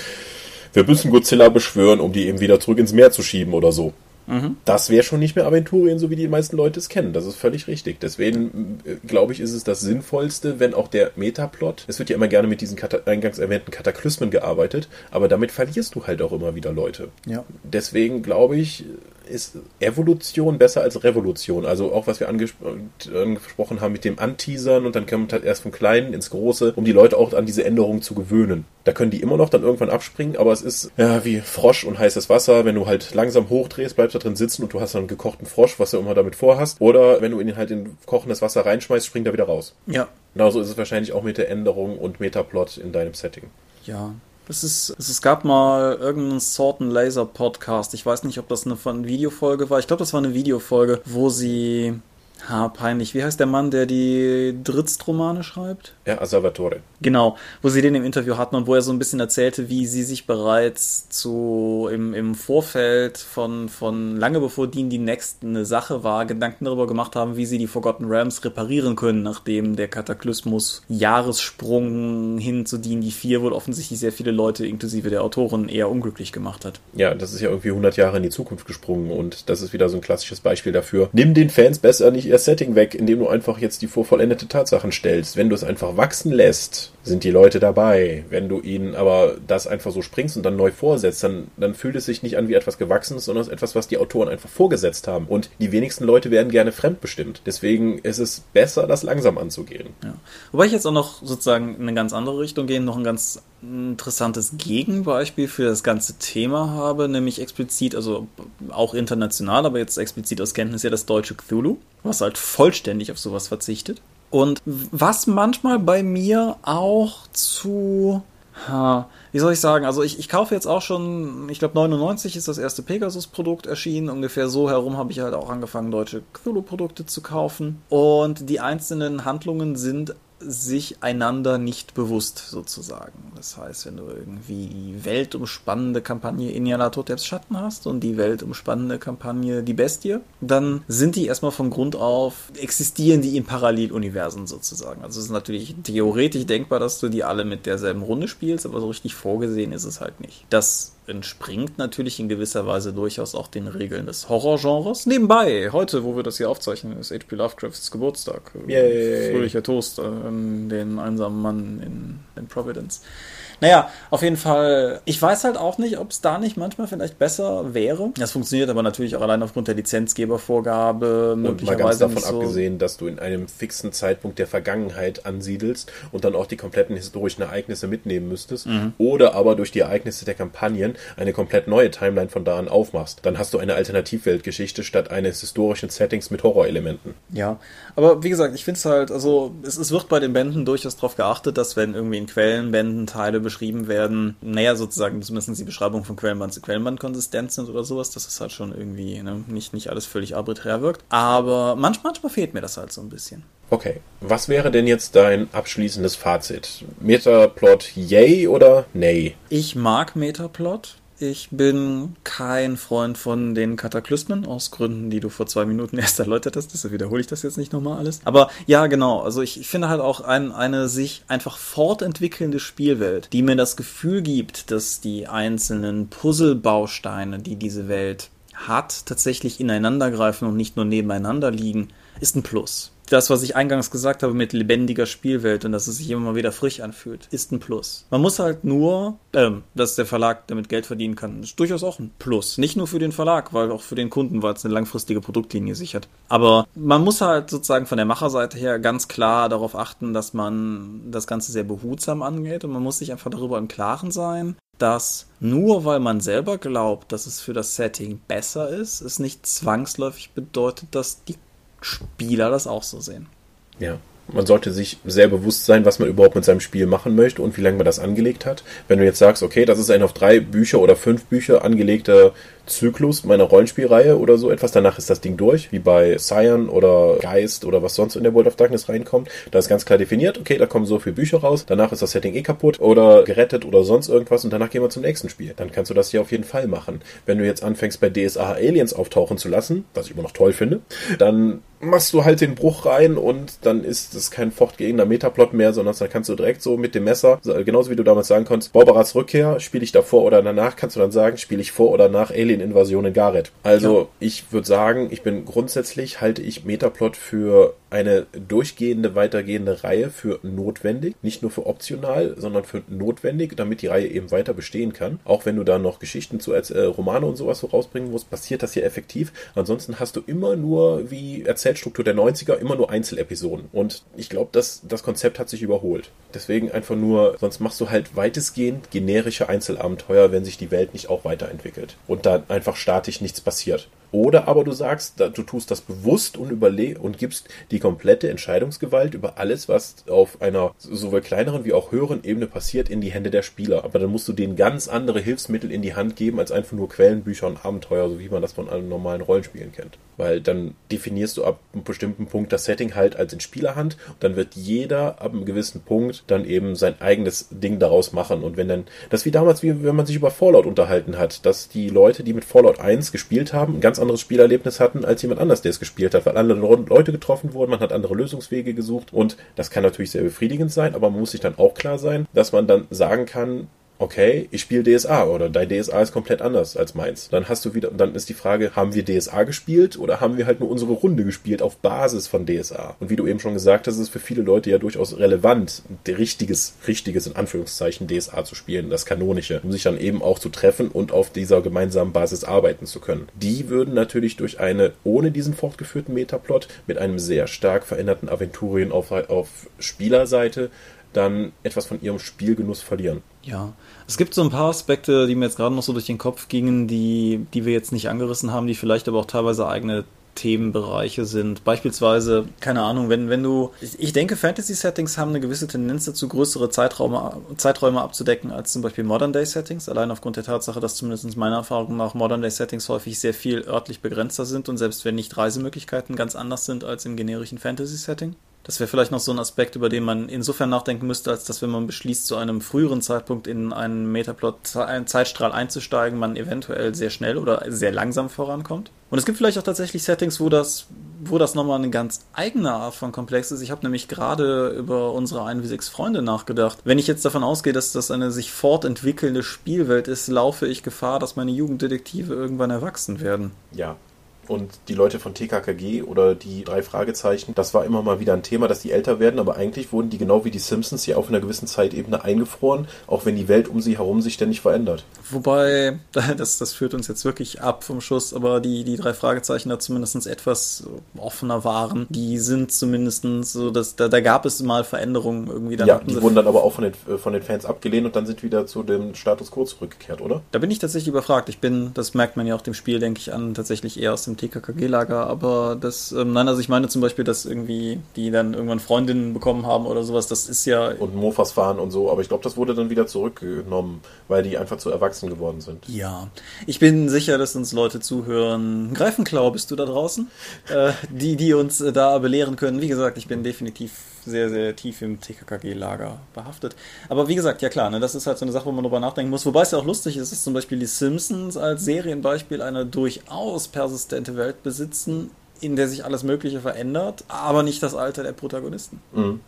wir müssen Godzilla beschwören, um die eben wieder zurück ins Meer zu schieben oder so. Mhm. Das wäre schon nicht mehr Aventurien, so wie die meisten Leute es kennen. Das ist völlig richtig. Deswegen äh, glaube ich, ist es das Sinnvollste, wenn auch der Metaplot, es wird ja immer gerne mit diesen Kata eingangs erwähnten Kataklysmen gearbeitet, aber damit verlierst du halt auch immer wieder Leute. Ja. Deswegen glaube ich, ist Evolution besser als Revolution. Also auch was wir angesprochen haben mit dem Anteasern und dann kommt halt erst vom Kleinen ins Große, um die Leute auch an diese Änderungen zu gewöhnen. Da können die immer noch dann irgendwann abspringen, aber es ist ja wie Frosch und heißes Wasser. Wenn du halt langsam hochdrehst, bleibst da drin sitzen und du hast dann einen gekochten Frosch, was du immer damit vorhast. Oder wenn du ihn halt in kochendes Wasser reinschmeißt, springt er wieder raus. Ja. Genauso ist es wahrscheinlich auch mit der Änderung und Metaplot in deinem Setting. Ja, es, ist, es, gab mal irgendeinen Sword and Laser Podcast. Ich weiß nicht, ob das eine, eine Videofolge war. Ich glaube, das war eine Videofolge, wo sie Ha, peinlich. Wie heißt der Mann, der die Dritzt-Romane schreibt? Ja, Salvatore. Genau, wo sie den im Interview hatten und wo er so ein bisschen erzählte, wie sie sich bereits zu im, im Vorfeld von, von lange bevor Dean die Next eine Sache war, Gedanken darüber gemacht haben, wie sie die Forgotten Realms reparieren können, nachdem der Kataklysmus Jahressprung hin zu Dean die 4 wohl offensichtlich sehr viele Leute, inklusive der Autoren, eher unglücklich gemacht hat. Ja, das ist ja irgendwie 100 Jahre in die Zukunft gesprungen und das ist wieder so ein klassisches Beispiel dafür. Nimm den Fans besser nicht ihr Setting weg, indem du einfach jetzt die vorvollendete Tatsachen stellst. Wenn du es einfach wachsen lässt, sind die Leute dabei. Wenn du ihnen aber das einfach so springst und dann neu vorsetzt, dann, dann fühlt es sich nicht an wie etwas Gewachsenes, sondern ist etwas, was die Autoren einfach vorgesetzt haben. Und die wenigsten Leute werden gerne fremdbestimmt. Deswegen ist es besser, das langsam anzugehen. Ja. Wobei ich jetzt auch noch sozusagen in eine ganz andere Richtung gehe, noch ein ganz interessantes Gegenbeispiel für das ganze Thema habe, nämlich explizit, also auch international, aber jetzt explizit aus Kenntnis ja das deutsche Cthulhu, was halt vollständig auf sowas verzichtet. Und was manchmal bei mir auch zu, wie soll ich sagen, also ich, ich kaufe jetzt auch schon, ich glaube 99 ist das erste Pegasus-Produkt erschienen, ungefähr so herum habe ich halt auch angefangen, deutsche Cthulhu-Produkte zu kaufen. Und die einzelnen Handlungen sind sich einander nicht bewusst sozusagen. Das heißt, wenn du irgendwie die weltumspannende Kampagne Iniala Toteps Schatten hast und die weltumspannende Kampagne Die Bestie, dann sind die erstmal von Grund auf, existieren die in Paralleluniversen sozusagen. Also es ist natürlich theoretisch denkbar, dass du die alle mit derselben Runde spielst, aber so richtig vorgesehen ist es halt nicht. Das entspringt natürlich in gewisser Weise durchaus auch den Regeln des Horrorgenres. Nebenbei, heute, wo wir das hier aufzeichnen, ist H.P. Lovecrafts Geburtstag. Yay. Fröhlicher Toast an den einsamen Mann in, in Providence. Naja, auf jeden Fall, ich weiß halt auch nicht, ob es da nicht manchmal vielleicht besser wäre. Das funktioniert aber natürlich auch allein aufgrund der Lizenzgebervorgabe. Und mal ganz davon so. abgesehen, dass du in einem fixen Zeitpunkt der Vergangenheit ansiedelst und dann auch die kompletten historischen Ereignisse mitnehmen müsstest. Mhm. Oder aber durch die Ereignisse der Kampagnen eine komplett neue Timeline von da an aufmachst. Dann hast du eine Alternativweltgeschichte statt eines historischen Settings mit Horrorelementen. Ja, aber wie gesagt, ich finde es halt, also es, es wird bei den Bänden durchaus darauf geachtet, dass wenn irgendwie in Quellenbänden Teile beschrieben werden, naja, sozusagen zumindest die Beschreibung von Quellenband zu Quellenband konsistent sind oder sowas, dass es halt schon irgendwie ne, nicht, nicht alles völlig arbiträr wirkt. Aber manch, manchmal fehlt mir das halt so ein bisschen. Okay, was wäre denn jetzt dein abschließendes Fazit? Metaplot yay oder nay? Ich mag Metaplot. Ich bin kein Freund von den Kataklysmen, aus Gründen, die du vor zwei Minuten erst erläutert hast. Deshalb wiederhole ich das jetzt nicht nochmal alles. Aber ja, genau. Also ich, ich finde halt auch ein, eine sich einfach fortentwickelnde Spielwelt, die mir das Gefühl gibt, dass die einzelnen Puzzlebausteine, die diese Welt hat, tatsächlich ineinandergreifen und nicht nur nebeneinander liegen, ist ein Plus das, was ich eingangs gesagt habe mit lebendiger Spielwelt und dass es sich immer mal wieder frisch anfühlt, ist ein Plus. Man muss halt nur, ähm, dass der Verlag damit Geld verdienen kann, ist durchaus auch ein Plus. Nicht nur für den Verlag, weil auch für den Kunden, weil es eine langfristige Produktlinie sichert. Aber man muss halt sozusagen von der Macherseite her ganz klar darauf achten, dass man das Ganze sehr behutsam angeht und man muss sich einfach darüber im Klaren sein, dass nur weil man selber glaubt, dass es für das Setting besser ist, es nicht zwangsläufig bedeutet, dass die Spieler das auch so sehen. Ja. Man sollte sich sehr bewusst sein, was man überhaupt mit seinem Spiel machen möchte und wie lange man das angelegt hat. Wenn du jetzt sagst, okay, das ist ein auf drei Bücher oder fünf Bücher angelegter Zyklus meiner Rollenspielreihe oder so etwas. Danach ist das Ding durch, wie bei Cyan oder Geist oder was sonst in der World of Darkness reinkommt. Da ist ganz klar definiert, okay, da kommen so viele Bücher raus, danach ist das Setting eh kaputt oder gerettet oder sonst irgendwas und danach gehen wir zum nächsten Spiel. Dann kannst du das hier auf jeden Fall machen. Wenn du jetzt anfängst bei DSA Aliens auftauchen zu lassen, was ich immer noch toll finde, dann machst du halt den Bruch rein und dann ist es kein fortgehender Metaplot mehr, sondern dann kannst du direkt so mit dem Messer, genauso wie du damals sagen konntest, Barbarats Rückkehr, spiele ich davor oder danach, kannst du dann sagen, spiele ich vor oder nach Aliens den Invasionen Gareth. Also ja. ich würde sagen, ich bin grundsätzlich halte ich Metaplot für eine durchgehende, weitergehende Reihe für notwendig. Nicht nur für optional, sondern für notwendig, damit die Reihe eben weiter bestehen kann. Auch wenn du da noch Geschichten zu äh, Romane und sowas so rausbringen musst, passiert das hier effektiv. Ansonsten hast du immer nur, wie Erzählstruktur der 90er, immer nur Einzelepisoden. Und ich glaube, das, das Konzept hat sich überholt. Deswegen einfach nur, sonst machst du halt weitestgehend generische Einzelabenteuer, wenn sich die Welt nicht auch weiterentwickelt. Und da einfach statisch nichts passiert. Oder aber du sagst, du tust das bewusst und überleg und gibst die komplette Entscheidungsgewalt über alles, was auf einer sowohl kleineren wie auch höheren Ebene passiert, in die Hände der Spieler. Aber dann musst du denen ganz andere Hilfsmittel in die Hand geben, als einfach nur Quellenbücher und Abenteuer, so wie man das von allen normalen Rollenspielen kennt. Weil dann definierst du ab einem bestimmten Punkt das Setting halt als in Spielerhand und dann wird jeder ab einem gewissen Punkt dann eben sein eigenes Ding daraus machen. Und wenn dann, das wie damals, wie wenn man sich über Fallout unterhalten hat, dass die Leute, die mit Fallout 1 gespielt haben, ganz anderes Spielerlebnis hatten als jemand anders, der es gespielt hat, weil andere Leute getroffen wurden, man hat andere Lösungswege gesucht und das kann natürlich sehr befriedigend sein, aber man muss sich dann auch klar sein, dass man dann sagen kann, okay, ich spiele DSA oder dein DSA ist komplett anders als meins. Dann hast du wieder, dann ist die Frage, haben wir DSA gespielt oder haben wir halt nur unsere Runde gespielt auf Basis von DSA? Und wie du eben schon gesagt hast, ist es für viele Leute ja durchaus relevant, richtiges, richtiges in Anführungszeichen DSA zu spielen, das kanonische, um sich dann eben auch zu treffen und auf dieser gemeinsamen Basis arbeiten zu können. Die würden natürlich durch eine, ohne diesen fortgeführten Metaplot, mit einem sehr stark veränderten Aventurien auf, auf Spielerseite dann etwas von ihrem Spielgenuss verlieren. Ja, es gibt so ein paar Aspekte, die mir jetzt gerade noch so durch den Kopf gingen, die, die wir jetzt nicht angerissen haben, die vielleicht aber auch teilweise eigene Themenbereiche sind. Beispielsweise, keine Ahnung, wenn, wenn du, ich denke, Fantasy-Settings haben eine gewisse Tendenz dazu, größere Zeiträume, Zeiträume abzudecken als zum Beispiel Modern-Day-Settings, allein aufgrund der Tatsache, dass zumindest meiner Erfahrung nach Modern-Day-Settings häufig sehr viel örtlich begrenzter sind und selbst wenn nicht Reisemöglichkeiten ganz anders sind als im generischen Fantasy-Setting. Das wäre vielleicht noch so ein Aspekt, über den man insofern nachdenken müsste, als dass wenn man beschließt, zu einem früheren Zeitpunkt in einen Metaplot-Zeitstrahl einzusteigen, man eventuell sehr schnell oder sehr langsam vorankommt. Und es gibt vielleicht auch tatsächlich Settings, wo das, wo das nochmal eine ganz eigene Art von Komplex ist. Ich habe nämlich gerade über unsere 1v6 Freunde nachgedacht. Wenn ich jetzt davon ausgehe, dass das eine sich fortentwickelnde Spielwelt ist, laufe ich Gefahr, dass meine Jugenddetektive irgendwann erwachsen werden. Ja, und die Leute von TKKG oder die drei Fragezeichen, das war immer mal wieder ein Thema, dass die älter werden, aber eigentlich wurden die genau wie die Simpsons hier auf einer gewissen Zeitebene eingefroren, auch wenn die Welt um sie herum sich ständig verändert. Wobei, das, das führt uns jetzt wirklich ab vom Schuss, aber die, die drei Fragezeichen da zumindest etwas offener waren, die sind zumindest so, dass da, da gab es mal Veränderungen irgendwie. ja, die wurden dann aber auch von den, von den Fans abgelehnt und dann sind wieder zu dem Status quo zurückgekehrt, oder? Da bin ich tatsächlich überfragt. Ich bin, das merkt man ja auch dem Spiel, denke ich an, tatsächlich eher aus dem TKKG-Lager, aber das, ähm, nein, also ich meine zum Beispiel, dass irgendwie die dann irgendwann Freundinnen bekommen haben oder sowas, das ist ja. Und Mofas fahren und so, aber ich glaube, das wurde dann wieder zurückgenommen, weil die einfach zu erwachsen geworden sind. Ja, ich bin sicher, dass uns Leute zuhören. Greifenklau, bist du da draußen? äh, die, die uns da belehren können. Wie gesagt, ich bin definitiv sehr, sehr tief im TKKG-Lager behaftet. Aber wie gesagt, ja klar, ne, das ist halt so eine Sache, wo man drüber nachdenken muss. Wobei es ja auch lustig ist, dass zum Beispiel die Simpsons als Serienbeispiel eine durchaus persistente Welt besitzen, in der sich alles Mögliche verändert, aber nicht das Alter der Protagonisten. Mhm.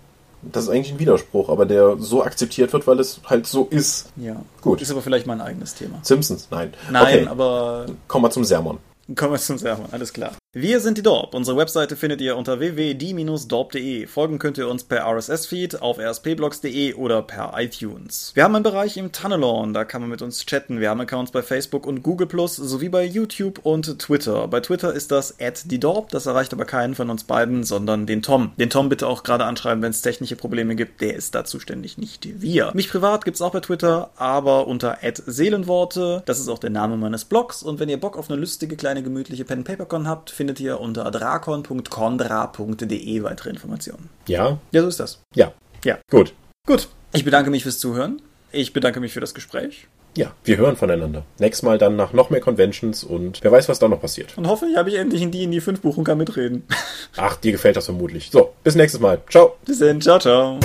Das ist eigentlich ein Widerspruch, aber der so akzeptiert wird, weil es halt so ist. Ja. Gut. Ist aber vielleicht mein eigenes Thema. Simpsons, nein. Nein, okay. aber. Kommen wir zum Sermon. Kommen wir zum Sermon, alles klar. Wir sind die Dorp. Unsere Webseite findet ihr unter www.die-dorp.de. Folgen könnt ihr uns per RSS-Feed auf rspblogs.de oder per iTunes. Wir haben einen Bereich im Tunnelon, da kann man mit uns chatten. Wir haben Accounts bei Facebook und Google sowie bei YouTube und Twitter. Bei Twitter ist das @die_dorp. Das erreicht aber keinen von uns beiden, sondern den Tom. Den Tom bitte auch gerade anschreiben, wenn es technische Probleme gibt. Der ist da zuständig, nicht wir. Mich privat gibt's auch bei Twitter, aber unter @seelenworte. Das ist auch der Name meines Blogs. Und wenn ihr Bock auf eine lustige kleine gemütliche Pen Paper Con habt, findet findet ihr unter drakon.condra.de weitere Informationen. Ja? Ja, so ist das. Ja. Ja. Gut. Gut. Ich bedanke mich fürs Zuhören. Ich bedanke mich für das Gespräch. Ja, wir hören voneinander. Nächstes Mal dann nach noch mehr Conventions und wer weiß, was da noch passiert. Und hoffentlich habe ich endlich in die in die 5 Buch und kann mitreden. Ach, dir gefällt das vermutlich. So, bis nächstes Mal. Ciao. Bis dann. Ciao, ciao.